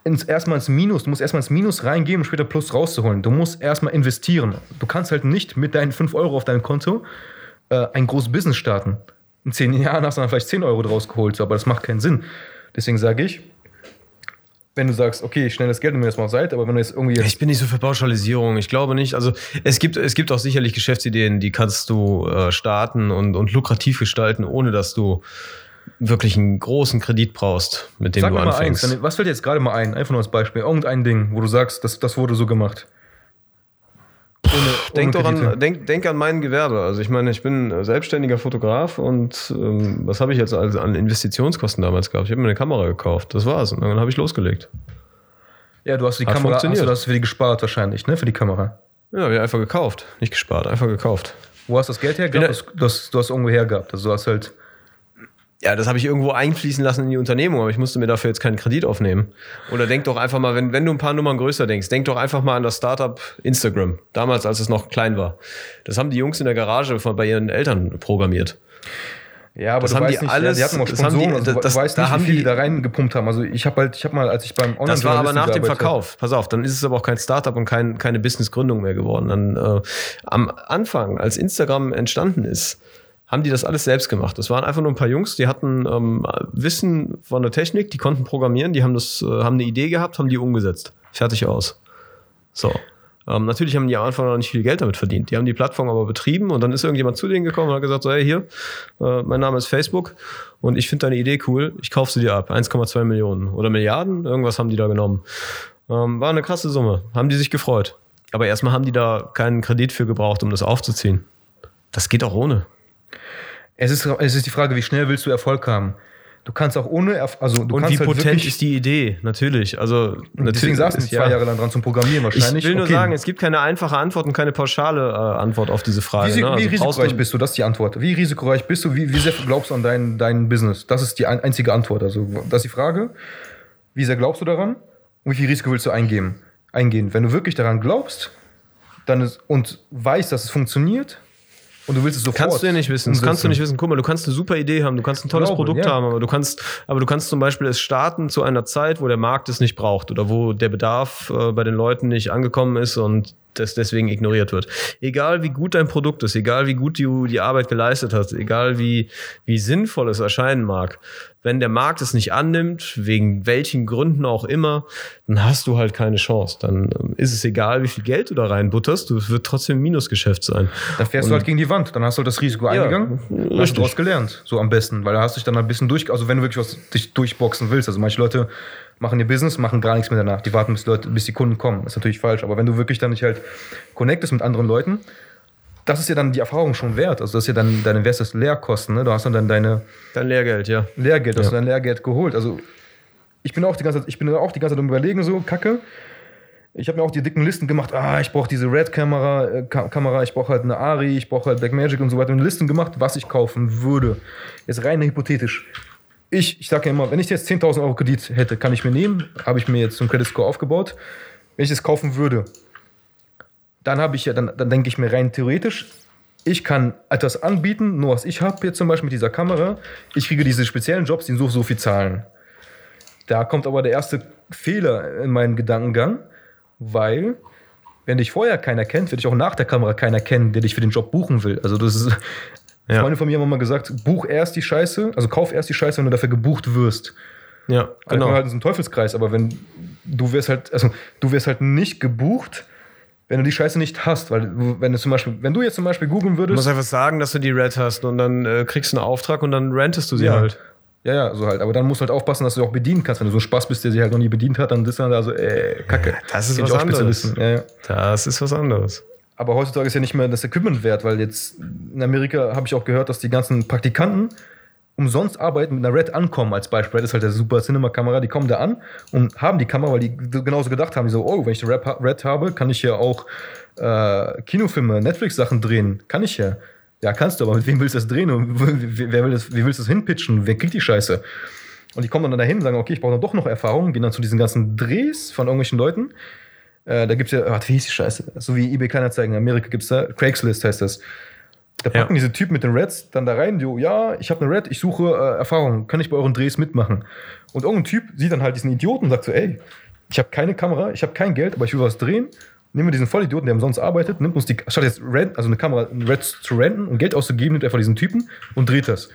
ins, erstmal ins Minus, du musst erstmal ins Minus reingehen, um später Plus rauszuholen. Du musst erstmal investieren. Du kannst halt nicht mit deinen 5 Euro auf deinem Konto äh, ein großes Business starten. In 10 Jahren hast du dann vielleicht 10 Euro draus geholt, so, aber das macht keinen Sinn. Deswegen sage ich, wenn du sagst, okay, schnelles Geld, nimm mir das mal Seite, aber wenn du jetzt irgendwie Ich bin nicht so für Pauschalisierung. Ich glaube nicht. Also es gibt, es gibt auch sicherlich Geschäftsideen, die kannst du äh, starten und, und lukrativ gestalten, ohne dass du wirklich einen großen Kredit brauchst, mit dem Sag du anfängst. eins, was fällt dir jetzt gerade mal ein? Einfach nur als Beispiel. Irgendein Ding, wo du sagst, das, das wurde so gemacht. Ohne, Denk ohne doch Kredite. an, denk, denk an mein Gewerbe. Also ich meine, ich bin selbstständiger Fotograf und ähm, was habe ich jetzt als, an Investitionskosten damals gehabt? Ich habe mir eine Kamera gekauft. Das war's. Und dann habe ich losgelegt. Ja, du hast die Hat Kamera, hast funktioniert. du das für die gespart wahrscheinlich, ne? Für die Kamera. Ja, habe ich einfach gekauft. Nicht gespart, einfach gekauft. Wo hast du das Geld her gehabt? Du hast, du hast irgendwo her gehabt. Also du hast halt. Ja, das habe ich irgendwo einfließen lassen in die Unternehmung, aber ich musste mir dafür jetzt keinen Kredit aufnehmen. Oder denk doch einfach mal, wenn, wenn du ein paar Nummern größer denkst, denk doch einfach mal an das Startup Instagram. Damals, als es noch klein war. Das haben die Jungs in der Garage von, bei ihren Eltern programmiert. Ja, aber Das haben die nicht, alles- ja, die hatten auch das haben die- Sponsoren, also das- weißt da nicht, haben wie viel die- da reingepumpt haben. Also ich habe halt, ich habe mal, als ich beim online Das war aber nach dem Verkauf. Pass auf, dann ist es aber auch kein Startup und kein, keine Businessgründung mehr geworden. Dann äh, am Anfang, als Instagram entstanden ist, haben die das alles selbst gemacht. Das waren einfach nur ein paar Jungs, die hatten ähm, Wissen von der Technik, die konnten programmieren, die haben das, äh, haben eine Idee gehabt, haben die umgesetzt. Fertig aus. So. Ähm, natürlich haben die am Anfang noch nicht viel Geld damit verdient. Die haben die Plattform aber betrieben und dann ist irgendjemand zu denen gekommen und hat gesagt, so, hey, hier, äh, mein Name ist Facebook und ich finde deine Idee cool, ich kaufe sie dir ab. 1,2 Millionen oder Milliarden, irgendwas haben die da genommen. Ähm, war eine krasse Summe. Haben die sich gefreut. Aber erstmal haben die da keinen Kredit für gebraucht, um das aufzuziehen. Das geht auch ohne. Es ist, es ist die Frage, wie schnell willst du Erfolg haben? Du kannst auch ohne, Erf- also du und wie halt potent ist die Idee? Natürlich. Also Deswegen natürlich saßen die ist- zwei ja. Jahre lang dran zum Programmieren Ich wahrscheinlich. will nur Okay. sagen, es gibt keine einfache Antwort und keine pauschale äh, Antwort auf diese Frage. Wie, ne? wie Also brauchst risikoreich bist du? Das ist die Antwort. Wie risikoreich bist du? Wie, wie sehr glaubst du an dein, dein Business? Das ist die ein, einzige Antwort. Also, das ist die Frage. Wie sehr glaubst du daran? Und wie viel Risiko willst du eingehen? eingehen? Wenn du wirklich daran glaubst dann ist, und weißt, dass es funktioniert und du willst es sofort. Kannst du ja nicht wissen. Das kannst du nicht wissen. Guck mal, du kannst eine super Idee haben, du kannst ein tolles Glaube, Produkt ja. haben, aber du kannst, aber du kannst zum Beispiel es starten zu einer Zeit, wo der Markt es nicht braucht oder wo der Bedarf äh, bei den Leuten nicht angekommen ist und das deswegen ignoriert wird. Egal wie gut dein Produkt ist, egal wie gut du die Arbeit geleistet hast, egal wie, wie sinnvoll es erscheinen mag, wenn der Markt es nicht annimmt, wegen welchen Gründen auch immer, dann hast du halt keine Chance. Dann ähm, ist es egal, wie viel Geld du da reinbutterst, es wird trotzdem ein Minusgeschäft sein. Dann fährst du halt gegen die Wand. Dann hast du halt das Risiko eingegangen. Dann hast richtig. du daraus gelernt. So am besten. Weil da hast du dich dann ein bisschen durch, also wenn du wirklich was dich durchboxen willst. Also manche Leute machen ihr Business, machen gar nichts mehr danach. Die warten, bis, die Leute, bis die Kunden kommen. Das ist natürlich falsch. Aber wenn du wirklich dann nicht halt connectest mit anderen Leuten, das ist ja dann die Erfahrung schon wert. Also das ist ja dann deine Investors Lehrkosten. Ne? Du hast dann dann deine Dein Lehrgeld, ja. Lehrgeld, hast Ja. du dein Lehrgeld geholt. Also ich bin auch die ganze Zeit, ich bin auch die ganze Zeit am überlegen, so, Kacke. Ich habe mir auch die dicken Listen gemacht, ah, ich brauche diese Red-Kamera, äh, Ka Kamera, ich brauche halt eine Ari, ich brauche halt Blackmagic und so weiter. Und Listen gemacht, was ich kaufen würde. Jetzt rein hypothetisch. Ich, ich sage ja immer, wenn ich jetzt 10.000 Euro Kredit hätte, kann ich mir nehmen, habe ich mir jetzt so einen Credit Score aufgebaut. Wenn ich es kaufen würde, dann habe ich ja, dann, dann denke ich mir rein theoretisch, ich kann etwas anbieten, nur was ich habe jetzt zum Beispiel mit dieser Kamera. Ich kriege diese speziellen Jobs, die so, so viel zahlen. Da kommt aber der erste Fehler in meinem Gedankengang, weil wenn dich vorher keiner kennt, wird dich auch nach der Kamera keiner kennen, der dich für den Job buchen will. Also das ist, Ja. Freunde von mir haben mal gesagt, buch erst die Scheiße, also kauf erst die Scheiße, wenn du dafür gebucht wirst. Ja, Genau. genau. halt so einem Teufelskreis, aber wenn du wirst halt, also du wirst halt nicht gebucht, wenn du die Scheiße nicht hast, weil wenn du zum Beispiel, wenn du jetzt zum Beispiel googeln Du musst würdest, einfach sagen, dass du die Red hast und dann äh, kriegst du einen Auftrag und dann rentest du sie Ja. halt. ja, ja, so halt, aber dann musst du halt aufpassen, dass du auch bedienen kannst. Wenn du so ein Spaß bist, der sie halt noch nie bedient hat, dann ist dann da so, äh, Kacke. das ist ich was Spezialisten. Ja, ja. Das ist was anderes. Aber heutzutage ist ja nicht mehr das Equipment wert, weil jetzt in Amerika habe ich auch gehört, dass die ganzen Praktikanten umsonst arbeiten mit einer Red ankommen als Beispiel. Red ist halt der super Cinema-Kamera, die kommen da an und haben die Kamera, weil die genauso gedacht haben, die so, oh, wenn ich die Red, habe, kann ich ja auch äh, Kinofilme, Netflix-Sachen drehen. Kann ich ja. Ja, kannst du, aber mit wem willst du das drehen? Und wer will das, wie willst du das hinpitchen? Wer kriegt die Scheiße? Und die kommen dann dahin und sagen, okay, ich brauche dann doch noch Erfahrung, gehen dann zu diesen ganzen Drehs von irgendwelchen Leuten. Äh, da gibt es ja, warte, wie hieß die Scheiße? So wie eBay Kleinanzeigen in Amerika gibt es da, Craigslist heißt das. Da packen Ja. diese Typen mit den Reds dann da rein, jo, ja, ich habe eine Red, ich suche äh, Erfahrung, kann ich bei euren Drehs mitmachen? Und irgendein Typ sieht dann halt diesen Idioten und sagt so, ey, ich habe keine Kamera, ich habe kein Geld, aber ich will was drehen. Nehmen wir diesen Vollidioten, der umsonst arbeitet, nimmt uns die, statt jetzt Rent, also eine Kamera, ein Red zu renten und Geld auszugeben, nimmt er einfach diesen Typen und dreht das.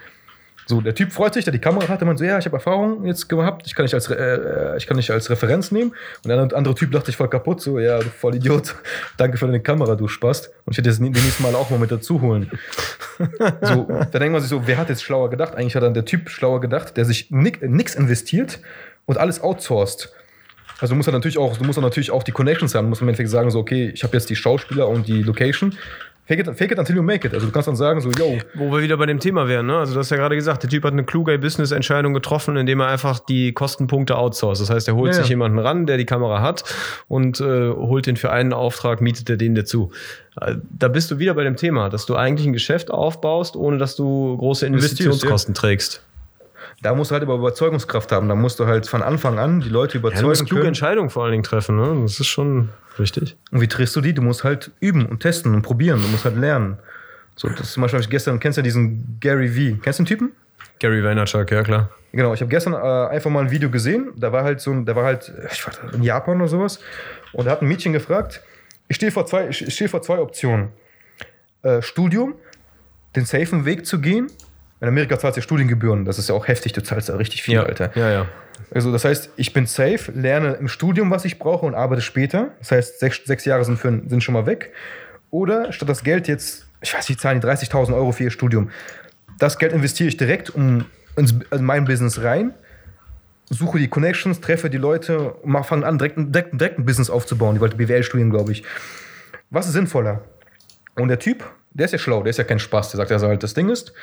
So, der Typ freut sich, der die Kamera hat, der meint so, ja, ich habe Erfahrung jetzt gehabt, ich kann nicht als, äh, ich kann nicht als Referenz nehmen. Und der andere- Typ dachte ich voll kaputt, so, ja, du voll Idiot, danke für deine Kamera, du Spast. Und ich hätte das nie- nächste Mal auch mal mit dazu holen. so, da denkt man sich so, wer hat jetzt schlauer gedacht? Eigentlich hat dann der Typ schlauer gedacht, der sich nix investiert und alles outsourced. Also du musst dann natürlich auch, du musst dann natürlich auch die Connections haben. Du musst im Endeffekt sagen, so, okay, ich habe jetzt die Schauspieler und die Location. Fake it, fake it until you make it. Also du kannst dann sagen, so, yo, Wo wir wieder bei dem Thema wären, ne? Also, du hast ja gerade gesagt, der Typ hat eine kluge Business-Entscheidung getroffen, indem er einfach die Kostenpunkte outsourced. Das heißt, er holt Ja, sich ja. jemanden ran, der die Kamera hat und äh, holt den für einen Auftrag, mietet er den dazu. Äh, Da bist du wieder bei dem Thema, dass du eigentlich ein Geschäft aufbaust, ohne dass du große Investitionskosten trägst. Da musst du halt aber Überzeugungskraft haben. Da musst du halt von Anfang an die Leute Ja, du überzeugen musst kluge können. Entscheidungen vor allen Dingen treffen, ne? Das ist schon richtig. Und wie triffst du die? Du musst halt üben und testen und probieren. Du musst halt lernen. So, das zum Beispiel hab ich gestern, kennst du ja diesen Gary V? Kennst du den Typen? Gary Vaynerchuk, ja klar. Genau, ich habe gestern äh, einfach mal ein Video gesehen. Da war halt so ein, da war halt, ich war in Japan oder sowas. Und da hat ein Mädchen gefragt, ich stehe vor zwei, ich stehe vor zwei Optionen. Äh, Studium, den safen Weg zu gehen. In Amerika zahlst du ja Studiengebühren. Das ist ja auch heftig, du zahlst da richtig viel, ja, Alter. Ja, ja. Also das heißt, ich bin safe, lerne im Studium, was ich brauche und arbeite später. Das heißt, sechs, sechs Jahre sind, für, sind schon mal weg. Oder statt das Geld jetzt, ich weiß nicht, zahlen die 30.000 Euro für ihr Studium. Das Geld investiere ich direkt um ins, in mein Business rein, suche die Connections, treffe die Leute und fange an, direkt, ein- direkt, direkt ein Business aufzubauen. Die wollte BWL studieren, glaube ich. Was ist sinnvoller? Und der Typ, der ist ja schlau, der ist ja kein Spaß. Der sagt also halt, das Ding ist,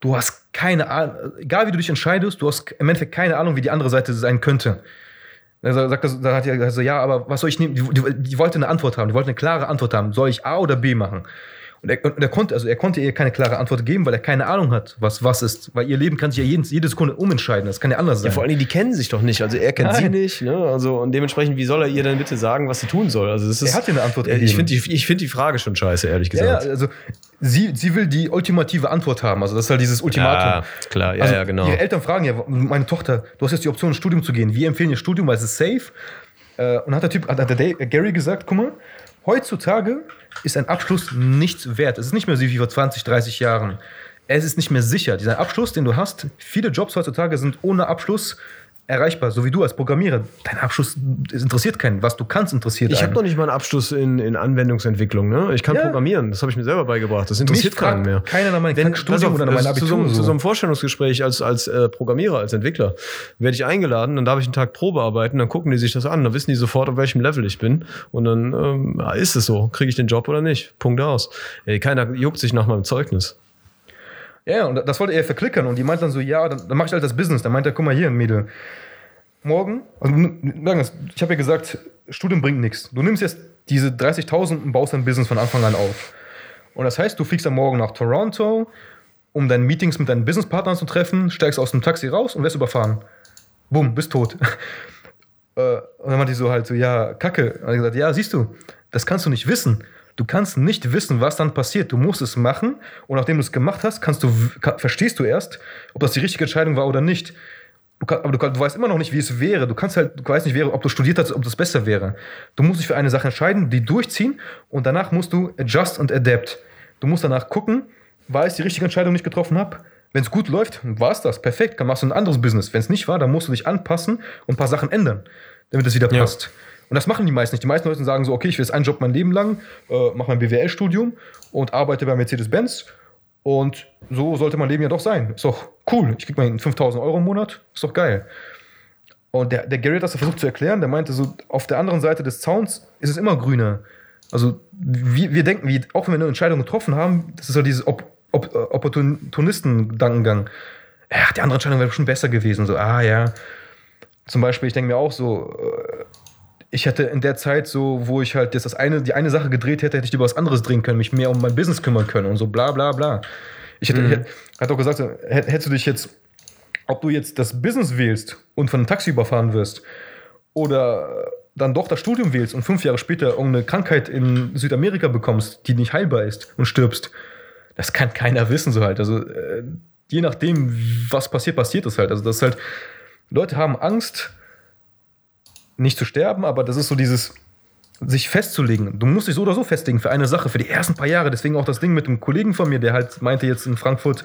du hast keine Ahnung, egal wie du dich entscheidest, du hast im Endeffekt keine Ahnung, wie die andere Seite sein könnte. Also sagt das, da hat er also, ja, aber was soll ich nehmen? Die, die, die wollte eine Antwort haben, die wollte eine klare Antwort haben. Soll ich A oder B machen? Und er, und er konnte, also er konnte ihr keine klare Antwort geben, weil er keine Ahnung hat, was was ist. Weil ihr Leben kann sich ja jeden, jede Sekunde umentscheiden. Das kann ja anders sein. Ja, vor allen Dingen, die kennen sich doch nicht. Also er kennt sie Nein. nicht. Ne? Also, und dementsprechend, wie soll er ihr denn bitte sagen, was sie tun soll? Also das ist, Er hat ihr eine Antwort Ja, Ich gegeben. finde die, ich find die Frage schon scheiße, ehrlich ja, ja, gesagt. also sie, sie will die ultimative Antwort haben. Also das ist halt dieses Ultimatum. Ja, klar, ja, also ja, genau. Ihre Eltern fragen ja, meine Tochter, du hast jetzt die Option, ins Studium zu gehen. Wir empfehlen ihr Studium, weil es ist safe. Äh, Und hat der Typ, hat der Gary gesagt, guck mal, heutzutage ist ein Abschluss nichts wert. Es ist nicht mehr so wie vor 20, 30 Jahren. Es ist nicht mehr sicher. Dieser Abschluss, den du hast, viele Jobs heutzutage sind ohne Abschluss erreichbar, so wie du als Programmierer. Dein Abschluss es interessiert keinen. Was du kannst, interessiert Ich habe noch nicht mal einen Abschluss in, in Anwendungsentwicklung. Ne? Ich kann Ja. programmieren. Das habe ich mir selber beigebracht. Das interessiert keinen mehr. keiner nach meinem auf, oder nach meinem äh, zu, so, Abitur. zu so so. einem Vorstellungsgespräch als, als äh, Programmierer, als Entwickler, werde ich eingeladen, dann darf ich einen Tag Probe arbeiten, dann gucken die sich das an, dann wissen die sofort, auf welchem Level ich bin. Und dann ähm, ist es so. Kriege ich den Job oder nicht? Punkt aus. Ey, keiner juckt sich nach meinem Zeugnis. Ja, und das wollte er verklickern. Und die meint dann so, ja, dann, dann mach ich halt das Business. Dann meint er, guck mal hier, Mädel. Morgen, also ich habe ja gesagt, Studium bringt nichts. Du nimmst jetzt diese 30.000 und baust dein Business von Anfang an auf. Und das heißt, du fliegst am Morgen nach Toronto, um deine Meetings mit deinen Businesspartnern zu treffen, steigst aus dem Taxi raus und wirst überfahren. Bumm, bist tot. Äh, und dann meinte ich so halt so, ja, Kacke. Und hat gesagt, ja, siehst du, das kannst du nicht wissen. Du kannst nicht wissen, was dann passiert. Du musst es machen und nachdem du es gemacht hast, kannst du, ka- verstehst du erst, ob das die richtige Entscheidung war oder nicht. Du kann, aber du, kann, du, weißt immer noch nicht, wie es wäre. Du kannst halt, du weißt nicht, ob du studiert hast, ob das besser wäre. Du musst dich für eine Sache entscheiden, die durchziehen und danach musst du adjust und adapt. Du musst danach gucken, war es die richtige Entscheidung, die ich getroffen habe? Wenn es gut läuft, war es das. Perfekt, dann machst du ein anderes Business. Wenn es nicht war, dann musst du dich anpassen und ein paar Sachen ändern, damit es wieder passt. Ja. Und das machen die meisten nicht. Die meisten Leute sagen so, okay, ich will jetzt einen Job mein Leben lang, äh, mache mein BWL-Studium und arbeite bei Mercedes-Benz. Und so sollte mein Leben ja doch sein. Ist doch cool. Ich kriege mal 5000 Euro im Monat. Ist doch geil. Und der, der Gary hat das versucht zu erklären. Der meinte so, auf der anderen Seite des Zauns ist es immer grüner. Also wir, wir denken, wie, auch wenn wir eine Entscheidung getroffen haben, das ist so dieses Op Op Opportunisten-Gedankengang. Ja, die andere Entscheidung wäre schon besser gewesen. So, ah ja. Zum Beispiel, ich denke mir auch so, äh, ich hätte in der Zeit so, wo ich halt das eine, die eine Sache gedreht hätte, hätte ich über was anderes drehen können, mich mehr um mein Business kümmern können und so bla bla bla. Ich hätte, mhm. ich hätte auch gesagt, hättest du dich jetzt, ob du jetzt das Business wählst und von einem Taxi überfahren wirst oder dann doch das Studium wählst und fünf Jahre später irgendeine Krankheit in Südamerika bekommst, die nicht heilbar ist und stirbst, das kann keiner wissen so halt. Also äh, je nachdem, was passiert, passiert es halt. Also das halt, Leute haben Angst, nicht zu sterben, aber das ist so dieses sich festzulegen. Du musst dich so oder so festlegen für eine Sache, für die ersten paar Jahre. Deswegen auch das Ding mit einem Kollegen von mir, der halt meinte jetzt in Frankfurt,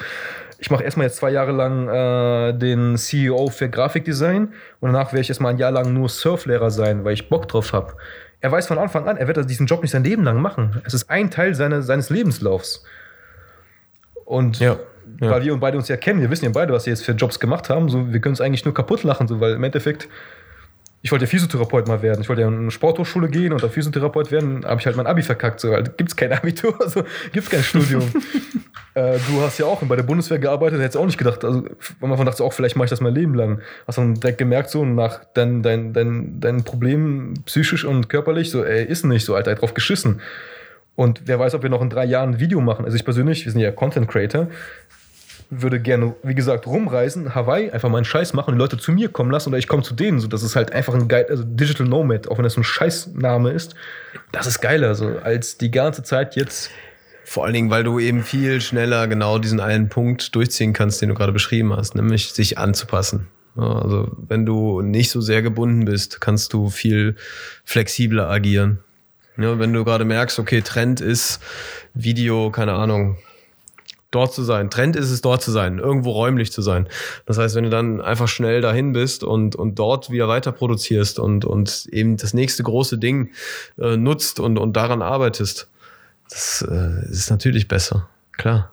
ich mache erstmal jetzt zwei Jahre lang äh, den CEO für Grafikdesign und danach werde ich erstmal ein Jahr lang nur Surflehrer sein, weil ich Bock drauf habe. Er weiß von Anfang an, er wird diesen Job nicht sein Leben lang machen. Es ist ein Teil seine, seines Lebenslaufs. Und ja, ja. weil wir beide uns ja kennen, wir wissen ja beide, was wir jetzt für Jobs gemacht haben, so, wir können es eigentlich nur kaputt lachen, so, weil im Endeffekt ich wollte ja Physiotherapeut mal werden. Ich wollte ja in eine Sporthochschule gehen und dann Physiotherapeut werden. Habe ich halt mein Abi verkackt. So, halt, gibt es kein Abitur, also gibt es kein Studium. äh, du hast ja auch bei der Bundeswehr gearbeitet, hättest auch nicht gedacht. Also man dachte so, auch, vielleicht mache ich das mein Leben lang. Hast dann direkt gemerkt, so nach dein, dein, dein, dein Problem psychisch und körperlich, so, ey, ist nicht so, Alter, drauf geschissen. Und wer weiß, ob wir noch in drei Jahren ein Video machen. Also ich persönlich, wir sind ja Content Creator, würde gerne, wie gesagt, rumreisen, Hawaii, einfach mal einen Scheiß machen die Leute zu mir kommen lassen oder ich komme zu denen. So, das ist halt einfach ein geil, also Digital Nomad, auch wenn das so ein Scheißname ist. Das ist geiler, also als die ganze Zeit jetzt. Vor allen Dingen, weil du eben viel schneller genau diesen einen Punkt durchziehen kannst, den du gerade beschrieben hast, nämlich sich anzupassen. Also, wenn du nicht so sehr gebunden bist, kannst du viel flexibler agieren. Ja, wenn du gerade merkst, okay, Trend ist Video, keine Ahnung, dort zu sein. Trend ist es, dort zu sein, irgendwo räumlich zu sein. Das heißt, wenn du dann einfach schnell dahin bist und, und dort wieder weiter produzierst und, und eben das nächste große Ding äh, nutzt und, und daran arbeitest, das äh, ist natürlich besser. Klar.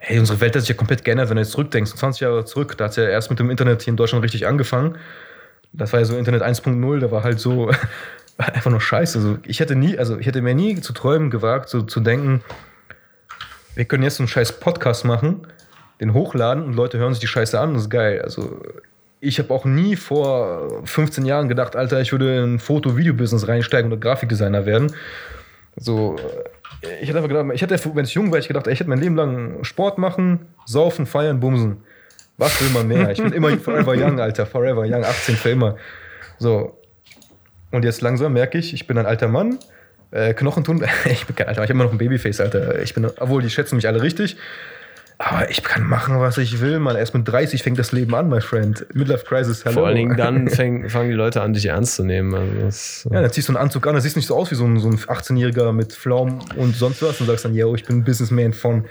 Hey, unsere Welt hat sich ja komplett geändert, wenn du jetzt zurückdenkst. 20 Jahre zurück, da hat es ja erst mit dem Internet hier in Deutschland richtig angefangen. Das war ja so Internet 1.0, da war halt so einfach nur scheiße. Also ich hätte nie, also ich hätte mir nie zu träumen gewagt, so zu denken, wir können jetzt so einen scheiß Podcast machen, den hochladen und Leute hören sich die Scheiße an, das ist geil. Also ich habe auch nie vor 15 Jahren gedacht, Alter, ich würde in Foto-Video-Business reinsteigen oder Grafikdesigner werden. So, ich hätte einfach gedacht, ich hätte, wenn ich jung wäre, ich gedacht, ich hätte mein Leben lang Sport machen, saufen, feiern, bumsen. Was will man mehr? Ich bin immer forever young, Alter, forever young, 18 für immer. So. Und jetzt langsam merke ich, ich bin ein alter Mann, äh, Knochen tun. ich bin kein Alter, ich habe immer noch ein Babyface, Alter. Ich bin, obwohl die schätzen mich alle richtig. Aber ich kann machen, was ich will, man. Erst mit 30 fängt das Leben an, my friend. Midlife Crisis, hello. Vor allen Dingen dann fäng, fangen die Leute an, dich ernst zu nehmen. Also ja, dann ziehst du einen Anzug an, dann siehst du nicht so aus wie so ein, so ein 18-Jähriger mit Pflaumen und sonst was und sagst dann, yo, ich bin ein Businessman von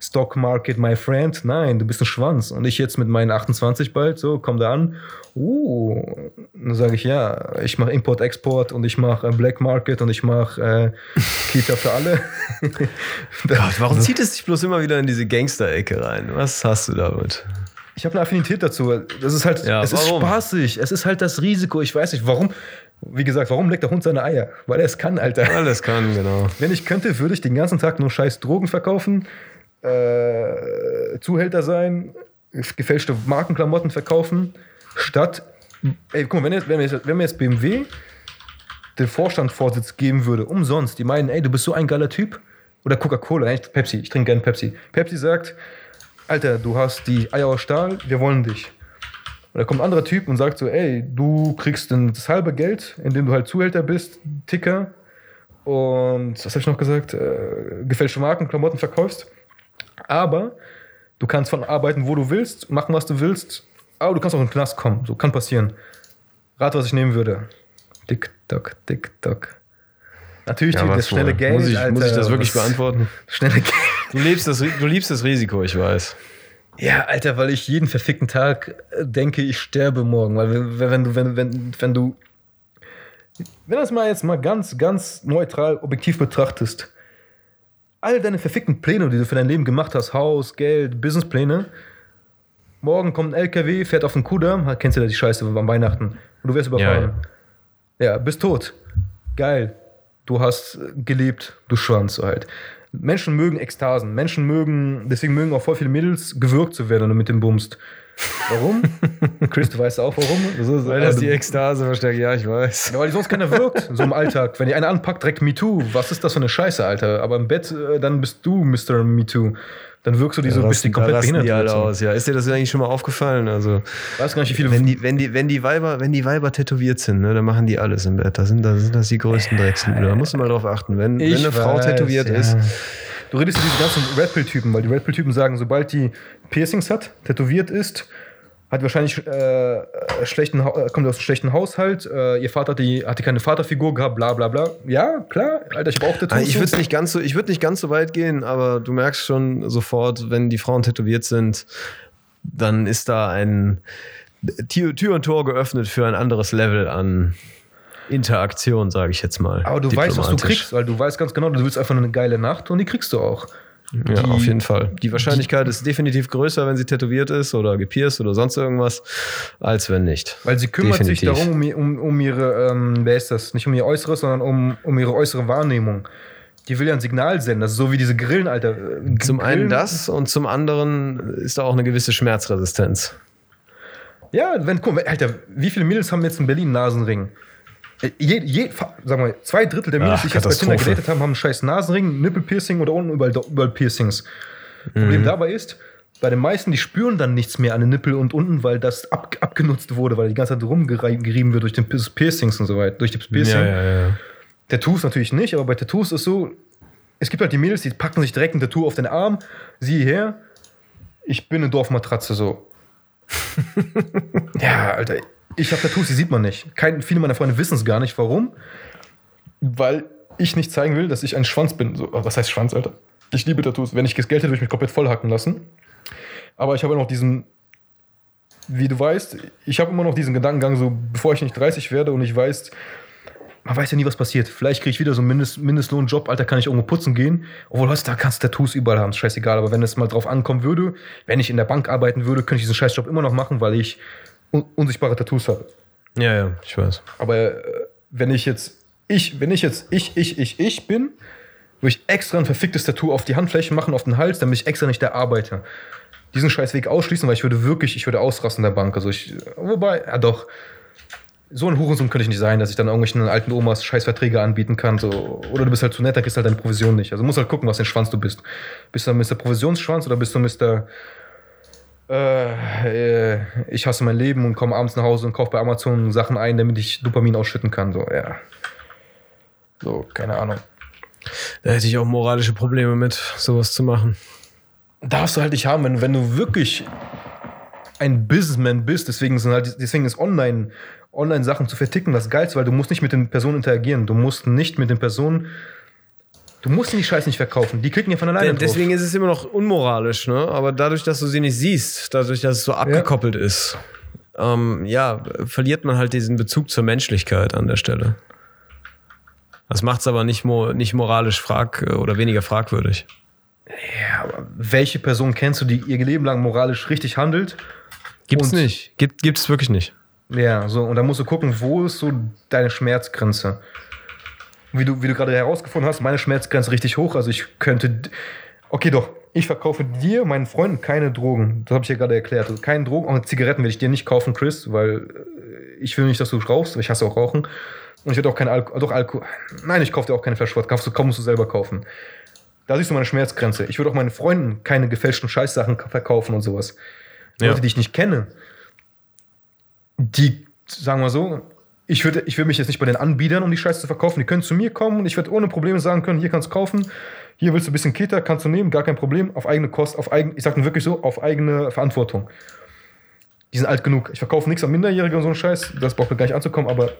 Stock Market, my friend. Nein, du bist ein Schwanz. Und ich jetzt mit meinen 28 bald, so, komm da an. Uh, dann sage ich, ja, ich mache Import, Export und ich mache äh, Black Market und ich mache äh, Kita für alle. Gott, warum zieht es dich bloß immer wieder in diese Gangster-Ecke rein? Was hast du damit? Ich habe eine Affinität dazu. Das ist halt, ja, es warum? ist spaßig. Es ist halt das Risiko. Ich weiß nicht, warum. Wie gesagt, warum leckt der Hund seine Eier? Weil er es kann, Alter. Weil er es kann, genau. Wenn ich könnte, würde ich den ganzen Tag nur scheiß Drogen verkaufen, äh, Zuhälter sein, gefälschte Markenklamotten verkaufen, statt, ey, guck mal, wenn, wenn, wenn mir jetzt BMW den Vorstandsvorsitz geben würde, umsonst, die meinen, ey, du bist so ein geiler Typ, oder Coca-Cola, Pepsi, ich trinke gerne Pepsi. Pepsi sagt, Alter, du hast die Eier aus Stahl, wir wollen dich. Und da kommt ein anderer Typ und sagt so, ey, du kriegst das halbe Geld, indem du halt Zuhälter bist, Ticker und, was habe ich noch gesagt, äh, gefälschte Marken, Klamotten verkaufst. Aber du kannst von arbeiten, wo du willst, machen, was du willst. Aber du kannst auch in den Knast kommen. So kann passieren. Rat, was ich nehmen würde. Tick-Tock, Tick-Tock. Natürlich Ja, die- was das schnelle wohl? Geld. Muss ich, Alter, muss ich das wirklich beantworten? Schnelle Geld. Du liebst, das, du liebst das Risiko, ich weiß. Ja, Alter, weil ich jeden verfickten Tag äh, denke, ich sterbe morgen. Weil wenn, wenn du, wenn, wenn, wenn du, wenn das mal jetzt mal ganz, ganz neutral, objektiv betrachtest, all deine verfickten Pläne, die du für dein Leben gemacht hast, Haus, Geld, Businesspläne, morgen kommt ein LKW, fährt auf den Kudamm, kennst du ja die Scheiße am Weihnachten, und du wirst überfahren. Ja, bist tot. Geil. Du hast gelebt, du Schwanz halt. Menschen mögen Ekstasen. Menschen mögen, deswegen mögen auch voll viele Mädels gewürgt zu werden, wenn du mit dem bummst. Warum? Chris, du weißt auch warum. So, so, Weil das also- die Ekstase verstärkt, ja, ich weiß. ja, weil die sonst keiner wirkt, so im Alltag. Wenn die einer anpackt, direkt MeToo. Was ist das für eine Scheiße, Alter? Aber im Bett, äh, dann bist du Mr. MeToo. Dann wirkst du die so, bist die rasten- da komplett behindert. die alle so. aus, ja. Ist dir das eigentlich schon mal aufgefallen? Also, Weiß gar nicht, wie viele. wenn die, wenn die, wenn die Weiber, wenn die Weiber tätowiert sind, ne, dann machen die alles im Bett. Da sind, da sind das die größten Drecksluder. Da musst du mal drauf achten. Wenn, wenn eine Frau weiß, tätowiert ja. ist, Du redest über diese ganzen Red Pill-Typen, weil die Red Pill-Typen sagen, sobald die Piercings hat, tätowiert ist, hat wahrscheinlich äh, äh, schlechten, äh, kommt aus einem schlechten Haushalt, äh, ihr Vater hat, die, hatte keine Vaterfigur gehabt, bla bla bla. Ja, klar, Alter, ich habe auch Tattoos. Ah, Ich so. würde nicht ganz so, ich würde nicht ganz so weit gehen, aber du merkst schon sofort, wenn die Frauen tätowiert sind, dann ist da ein Tür, Tür und Tor geöffnet für ein anderes Level an Interaktion, sage ich jetzt mal. Aber du weißt, was du kriegst, weil du weißt ganz genau, du willst einfach eine geile Nacht und die kriegst du auch. Ja, Die- auf jeden Fall. Die Wahrscheinlichkeit ist definitiv größer, wenn sie tätowiert ist oder gepierst oder sonst irgendwas, als wenn nicht. Weil sie kümmert sich Definitiv. darum, um, um, um ihre, ähm, wer ist das? Nicht um ihr Äußeres, sondern um, um ihre äußere Wahrnehmung. Die will ja ein Signal senden. Das ist so wie diese Grillen, Alter. Äh, Zum einen Grillen- das und zum anderen ist da auch eine gewisse Schmerzresistenz. Ja, wenn, guck, mal, Alter, wie viele Mädels haben jetzt in Berlin Nasenring? Äh, Je, je, fa- sag mal, zwei Drittel der Mädels, die ich jetzt bei Tinder gedatet haben, haben einen scheiß Nasenring, Nippelpiercing oder unten überall, überall Piercings. Mhm. Problem dabei ist, bei den meisten, die spüren dann nichts mehr an den Nippel und unten, weil das ab, abgenutzt wurde, weil die ganze Zeit rumgerieben wird durch den Pier- Piercings und so weiter, durch die Piercing. ja. Tattoos natürlich nicht, aber bei Tattoos ist so, es gibt halt die Mädels, die packen sich direkt ein Tattoo auf den Arm, sieh her, ich bin eine Dorfmatratze so. ja, Alter, ich habe Tattoos, die sieht man nicht. Kein, viele meiner Freunde wissen es gar nicht. Warum? Weil ich nicht zeigen will, dass ich ein Schwanz bin. So, was heißt Schwanz, Alter? Ich liebe Tattoos. Wenn ich das Geld hätte, würde ich mich komplett vollhacken lassen. Aber ich habe noch diesen, wie du weißt, ich habe immer noch diesen Gedankengang, so bevor ich nicht 30 werde und ich weiß, man weiß ja nie, was passiert. Vielleicht kriege ich wieder so einen Mindest, Mindestlohnjob, Alter, kann ich irgendwo putzen gehen. Obwohl, was, da kannst du Tattoos überall haben, scheißegal. Aber wenn es mal drauf ankommen würde, wenn ich in der Bank arbeiten würde, könnte ich diesen Scheißjob immer noch machen, weil ich un unsichtbare Tattoos habe. Ja, ja, ich weiß. Aber äh, wenn ich jetzt, ich, wenn ich jetzt ich, ich, ich, ich bin, würde ich extra ein verficktes Tattoo auf die Handfläche machen, auf den Hals, damit ich extra nicht der Arbeiter. Diesen Scheißweg ausschließen, weil ich würde wirklich, ich würde ausrasten in der Bank. Also ich, wobei, ja doch. So ein Hurensohn könnte ich nicht sein, dass ich dann irgendwelchen alten Omas Scheißverträge anbieten kann. So. Oder du bist halt zu nett, dann kriegst du halt deine Provision nicht. Also musst halt gucken, was für ein Schwanz du bist. Bist du Mr. Provisionsschwanz oder bist du Mr. Äh, äh, ich hasse mein Leben und komme abends nach Hause und kaufe bei Amazon Sachen ein, damit ich Dopamin ausschütten kann. So, ja. So, keine Ahnung. Da hätte ich auch moralische Probleme mit, sowas zu machen. Darfst du halt nicht haben, wenn, wenn du wirklich ein Businessman bist. Deswegen, sind halt, deswegen ist online, online Sachen zu verticken das Geilste, weil du musst nicht mit den Personen interagieren. Du musst nicht mit den Personen. Du musst die Scheiße nicht verkaufen. Die klicken ja von alleine deswegen ist es immer noch unmoralisch, ne? Aber dadurch, dass du sie nicht siehst, dadurch, dass es so abgekoppelt ist, ähm, ja, verliert man halt diesen Bezug zur Menschlichkeit an der Stelle. Das macht es aber nicht, mo nicht moralisch frag oder weniger fragwürdig. Ja, aber welche Person kennst du, die ihr Leben lang moralisch richtig handelt? Gibt's nicht. Gibt, gibt's wirklich nicht. Ja, so, und da musst du gucken, wo ist so deine Schmerzgrenze? Wie du, wie du gerade herausgefunden hast, meine Schmerzgrenze richtig hoch. Also ich könnte. Okay, doch, ich verkaufe dir, meinen Freunden, keine Drogen. Das habe ich ja gerade erklärt. Also keine Drogen, auch Zigaretten will ich dir nicht kaufen, Chris, weil äh, ich will nicht, dass du rauchst. Ich hasse auch Rauchen. Und ich werde auch kein Alkohol. Doch, Alkohol. Nein, ich kaufe dir auch keine Flasche Wodka. Kaufst du, kaum musst du selber kaufen. Da siehst du meine Schmerzgrenze. Ich würde auch meinen Freunden keine gefälschten Scheißsachen verkaufen und sowas. Ja. Leute, die ich nicht kenne, die, sagen wir so, ich würde ich würd mich jetzt nicht bei den Anbietern, um die Scheiße zu verkaufen. Die können zu mir kommen und ich werde ohne Probleme sagen können, hier kannst du kaufen, hier willst du ein bisschen Kita, kannst du nehmen, gar kein Problem, auf eigene Kosten, auf eigen, ich sage wirklich so, auf eigene Verantwortung. die sind alt genug. Ich verkaufe nichts an Minderjährige und so einen Scheiß, das braucht mir gar nicht anzukommen, aber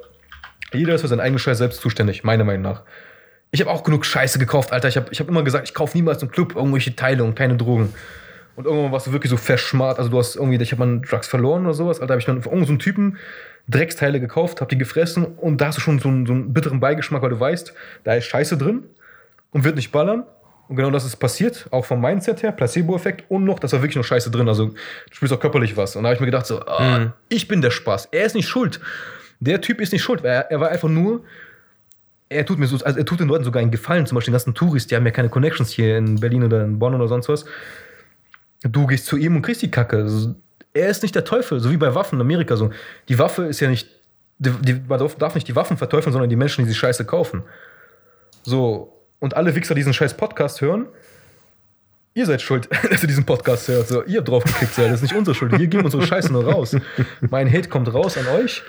jeder ist für seinen eigenen Scheiß selbst zuständig, meiner Meinung nach. Ich habe auch genug Scheiße gekauft, Alter. Ich habe ich hab immer gesagt, ich kaufe niemals im Club irgendwelche Teile und keine Drogen. Und irgendwann warst du wirklich so verschmart. Also du hast irgendwie, ich habe mal Drugs verloren oder sowas. Alter, habe ich dann irgendeinen so einen Typen Drecksteile gekauft, habe die gefressen und da hast du schon so einen, so einen bitteren Beigeschmack, weil du weißt, da ist Scheiße drin und wird nicht ballern. Und genau das ist passiert, auch vom Mindset her, Placebo-Effekt und noch, da war wirklich noch Scheiße drin. Also du spürst auch körperlich was. Und da habe ich mir gedacht, so, ah, Mhm. ich bin der Spaß. Er ist nicht schuld. Der Typ ist nicht schuld, weil er, er war einfach nur. Er tut mir so, also er tut den Leuten tourists einen Gefallen, zum Beispiel den ganzen Touris, die haben ja keine Connections hier in Berlin oder in Bonn oder sonst was. Du gehst zu ihm und kriegst die Kacke. Also, er ist nicht der Teufel, so wie bei Waffen in Amerika. So. Die Waffe ist ja nicht. Die, die, man darf- nicht die Waffen verteufeln, sondern die Menschen, die die Scheiße kaufen. So. Und alle Wichser, die diesen scheiß Podcast hören, ihr seid schuld, dass ihr diesen Podcast hört. So, ihr habt drauf geklickt, so, das ist nicht unsere Schuld. Wir geben unsere Scheiße nur raus. Mein Hate kommt raus an euch.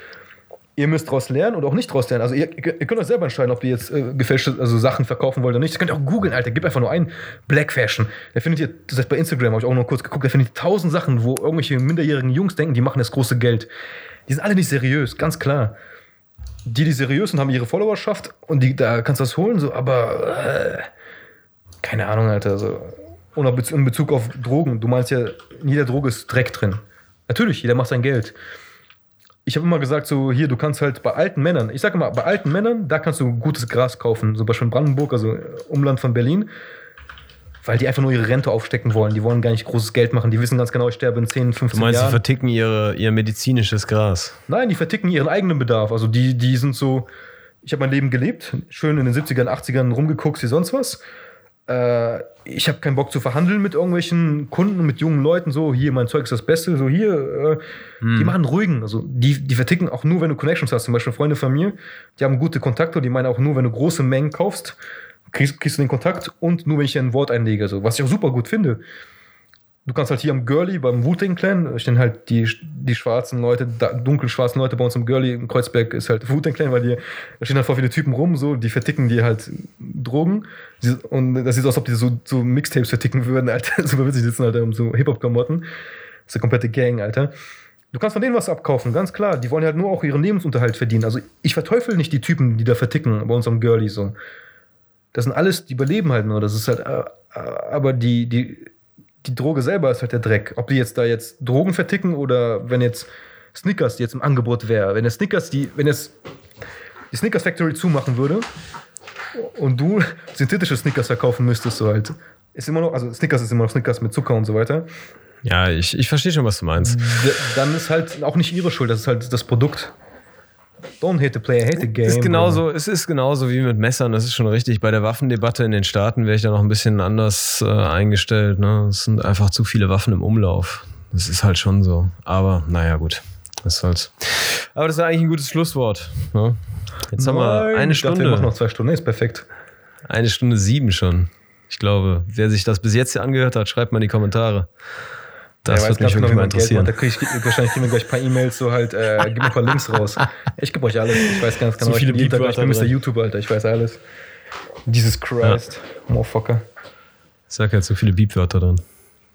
Ihr müsst daraus lernen oder auch nicht daraus lernen. Also ihr, ihr könnt euch selber entscheiden, ob ihr jetzt äh, gefälschte also Sachen verkaufen wollt oder nicht. Das könnt ihr auch googeln, Alter. Gebt einfach nur ein Black Fashion. Da findet ihr, das heißt bei Instagram habe ich auch noch kurz geguckt, da findet ihr tausend Sachen, wo irgendwelche minderjährigen Jungs denken, die machen das große Geld. Die sind alle nicht seriös, ganz klar. Die, die seriös sind, haben ihre Followerschaft und die, da kannst du das holen, so, aber äh, keine Ahnung, Alter. So. Und in Bezug auf Drogen, du meinst ja, in jeder Droge ist Dreck drin. Natürlich, jeder macht sein Geld. Ich habe immer gesagt, so hier, du kannst halt bei alten Männern, ich sage immer, bei alten Männern, da kannst du gutes Gras kaufen, zum Beispiel in Brandenburg, also äh, Umland von Berlin, weil die einfach nur ihre Rente aufstecken wollen. Die wollen gar nicht großes Geld machen. Die wissen ganz genau, ich sterbe in 10, 15 Du meinst, sie Jahren. verticken ihre, ihr medizinisches Gras. Nein, die verticken ihren eigenen Bedarf. Also die, die sind so, ich habe mein Leben gelebt, schön in den 70ern, 80ern rumgeguckt wie sonst was. Äh, ich habe keinen Bock zu verhandeln mit irgendwelchen Kunden, mit jungen Leuten, so hier, mein Zeug ist das Beste, so hier, äh, die machen ruhigen. Also die, die verticken auch nur, wenn du Connections hast. Zum Beispiel Freunde von mir, die haben gute Kontakte, die meinen auch nur, wenn du große Mengen kaufst, kriegst, kriegst du den Kontakt und nur, wenn ich dir ein Wort einlege. So, was ich auch super gut finde. Du kannst halt hier am Girlie, beim Wu-Tang Clan, stehen halt die, die schwarzen Leute, da, dunkelschwarzen Leute bei uns im Girlie, im Kreuzberg ist halt Wu-Tang Clan, weil die, da stehen halt voll viele Typen rum, so, die verticken die halt Drogen. Und das sieht aus, als ob die so, so Mixtapes verticken würden, Alter. Super witzig, sitzen halt um so Hip-Hop-Klamotten. Das ist eine komplette Gang, Alter. Du kannst von denen was abkaufen, ganz klar. Die wollen halt nur auch ihren Lebensunterhalt verdienen. Also ich verteufel nicht die Typen, die da verticken bei uns am Girlie so. Das sind alles, die überleben halt nur. Das ist halt, äh, äh, aber die, die, die Droge selber ist halt der Dreck. Ob die jetzt da jetzt Drogen verticken oder wenn jetzt Snickers die jetzt im Angebot wäre. Wenn der Snickers die, wenn jetzt die Snickers Factory zumachen würde und du synthetische Snickers verkaufen müsstest, so halt. Ist immer noch, also Snickers ist immer noch Snickers mit Zucker und so weiter. Ja, ich, ich verstehe schon, was du meinst. Dann ist halt auch nicht ihre Schuld, das ist halt das Produkt. Don't hate the player, hate the game. Es ist genauso, es ist genauso wie mit Messern, das ist schon richtig. Bei der Waffendebatte in den Staaten wäre ich da noch ein bisschen anders äh, eingestellt. Ne? Es sind einfach zu viele Waffen im Umlauf. Das ist halt schon so. Aber naja, gut. Das soll's. Aber das ist eigentlich ein gutes Schlusswort. Ne? Jetzt haben wir Nein, eine ich dachte, wir machen Stunde. noch zwei Stunden. Ist perfekt. Eine Stunde sieben schon. Ich glaube, wer sich das bis jetzt hier angehört hat, schreibt mal in die Kommentare. Das Ja, wird weiß mich wirklich mal Geld interessieren. Da krieg ich, wahrscheinlich kriegen wir gleich ein paar E-Mails, so halt, äh, gib mir ein paar Links raus. Ich gebe euch alles. Ich weiß ganz genau, Zu viele ich bin ich bin Mr. YouTube, Alter. Ich weiß alles. Jesus Christ. Motherfucker. Ich sag ja zu viele Beepwörter drin.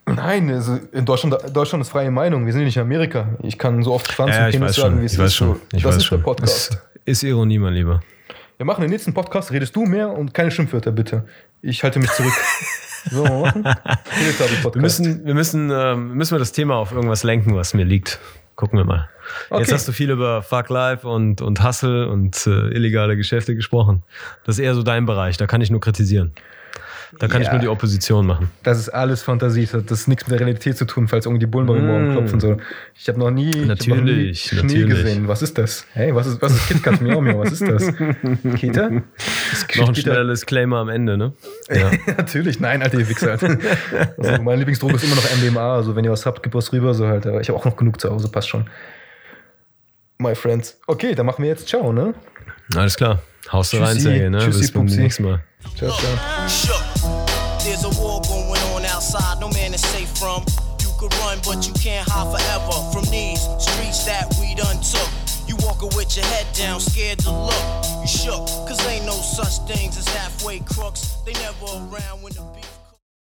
Nein, also in Deutschland, Deutschland ist freie Meinung. Wir sind ja nicht in Amerika. Ich kann so oft Schwanz Ja, und Penis sagen, wie es Ich weiß ist. schon. So, Ich das weiß ist schon. der Podcast. Ist, ist Ironie, mein Lieber. Wir machen den nächsten Podcast, redest du mehr und keine Schimpfwörter, bitte. Ich halte mich zurück. so, wir müssen, wir müssen, ähm, müssen wir das Thema auf irgendwas lenken, was mir liegt. Gucken wir mal. Okay. Jetzt hast du viel über Fuck Life und, und Hustle und äh, illegale Geschäfte gesprochen. Das ist eher so dein Bereich, da kann ich nur kritisieren. Da kann Ja. ich nur die Opposition machen. Das ist alles Fantasie. Das hat nichts mit der Realität zu tun, falls irgendwie die Bullen bei mir morgen Mm. klopfen. So. Ich habe noch nie, ich hab noch nie Natürlich, Schnee natürlich. gesehen. Was ist das? Hey, was ist, was ist KitKat? Miau, miau, was ist das? Kita? Das Noch ein schneller Disclaimer am Ende, ne? Ja. Natürlich, nein, Alter, ihr Wichser. Alter. Also, meine Lieblingsdroge ist immer noch MDMA. Also, wenn ihr was habt, gebt was rüber. So halt. Aber ich habe auch noch genug zu Hause, passt schon. My friends. Okay, dann machen wir jetzt Ciao, ne? Alles klar. Haust du rein. Sergej, ne? Tschüssi, Bis zum nächsten Mal. Ciao, ciao. Your head down, scared to look. You shook, cause ain't no such things as halfway crooks. They never around when the beef.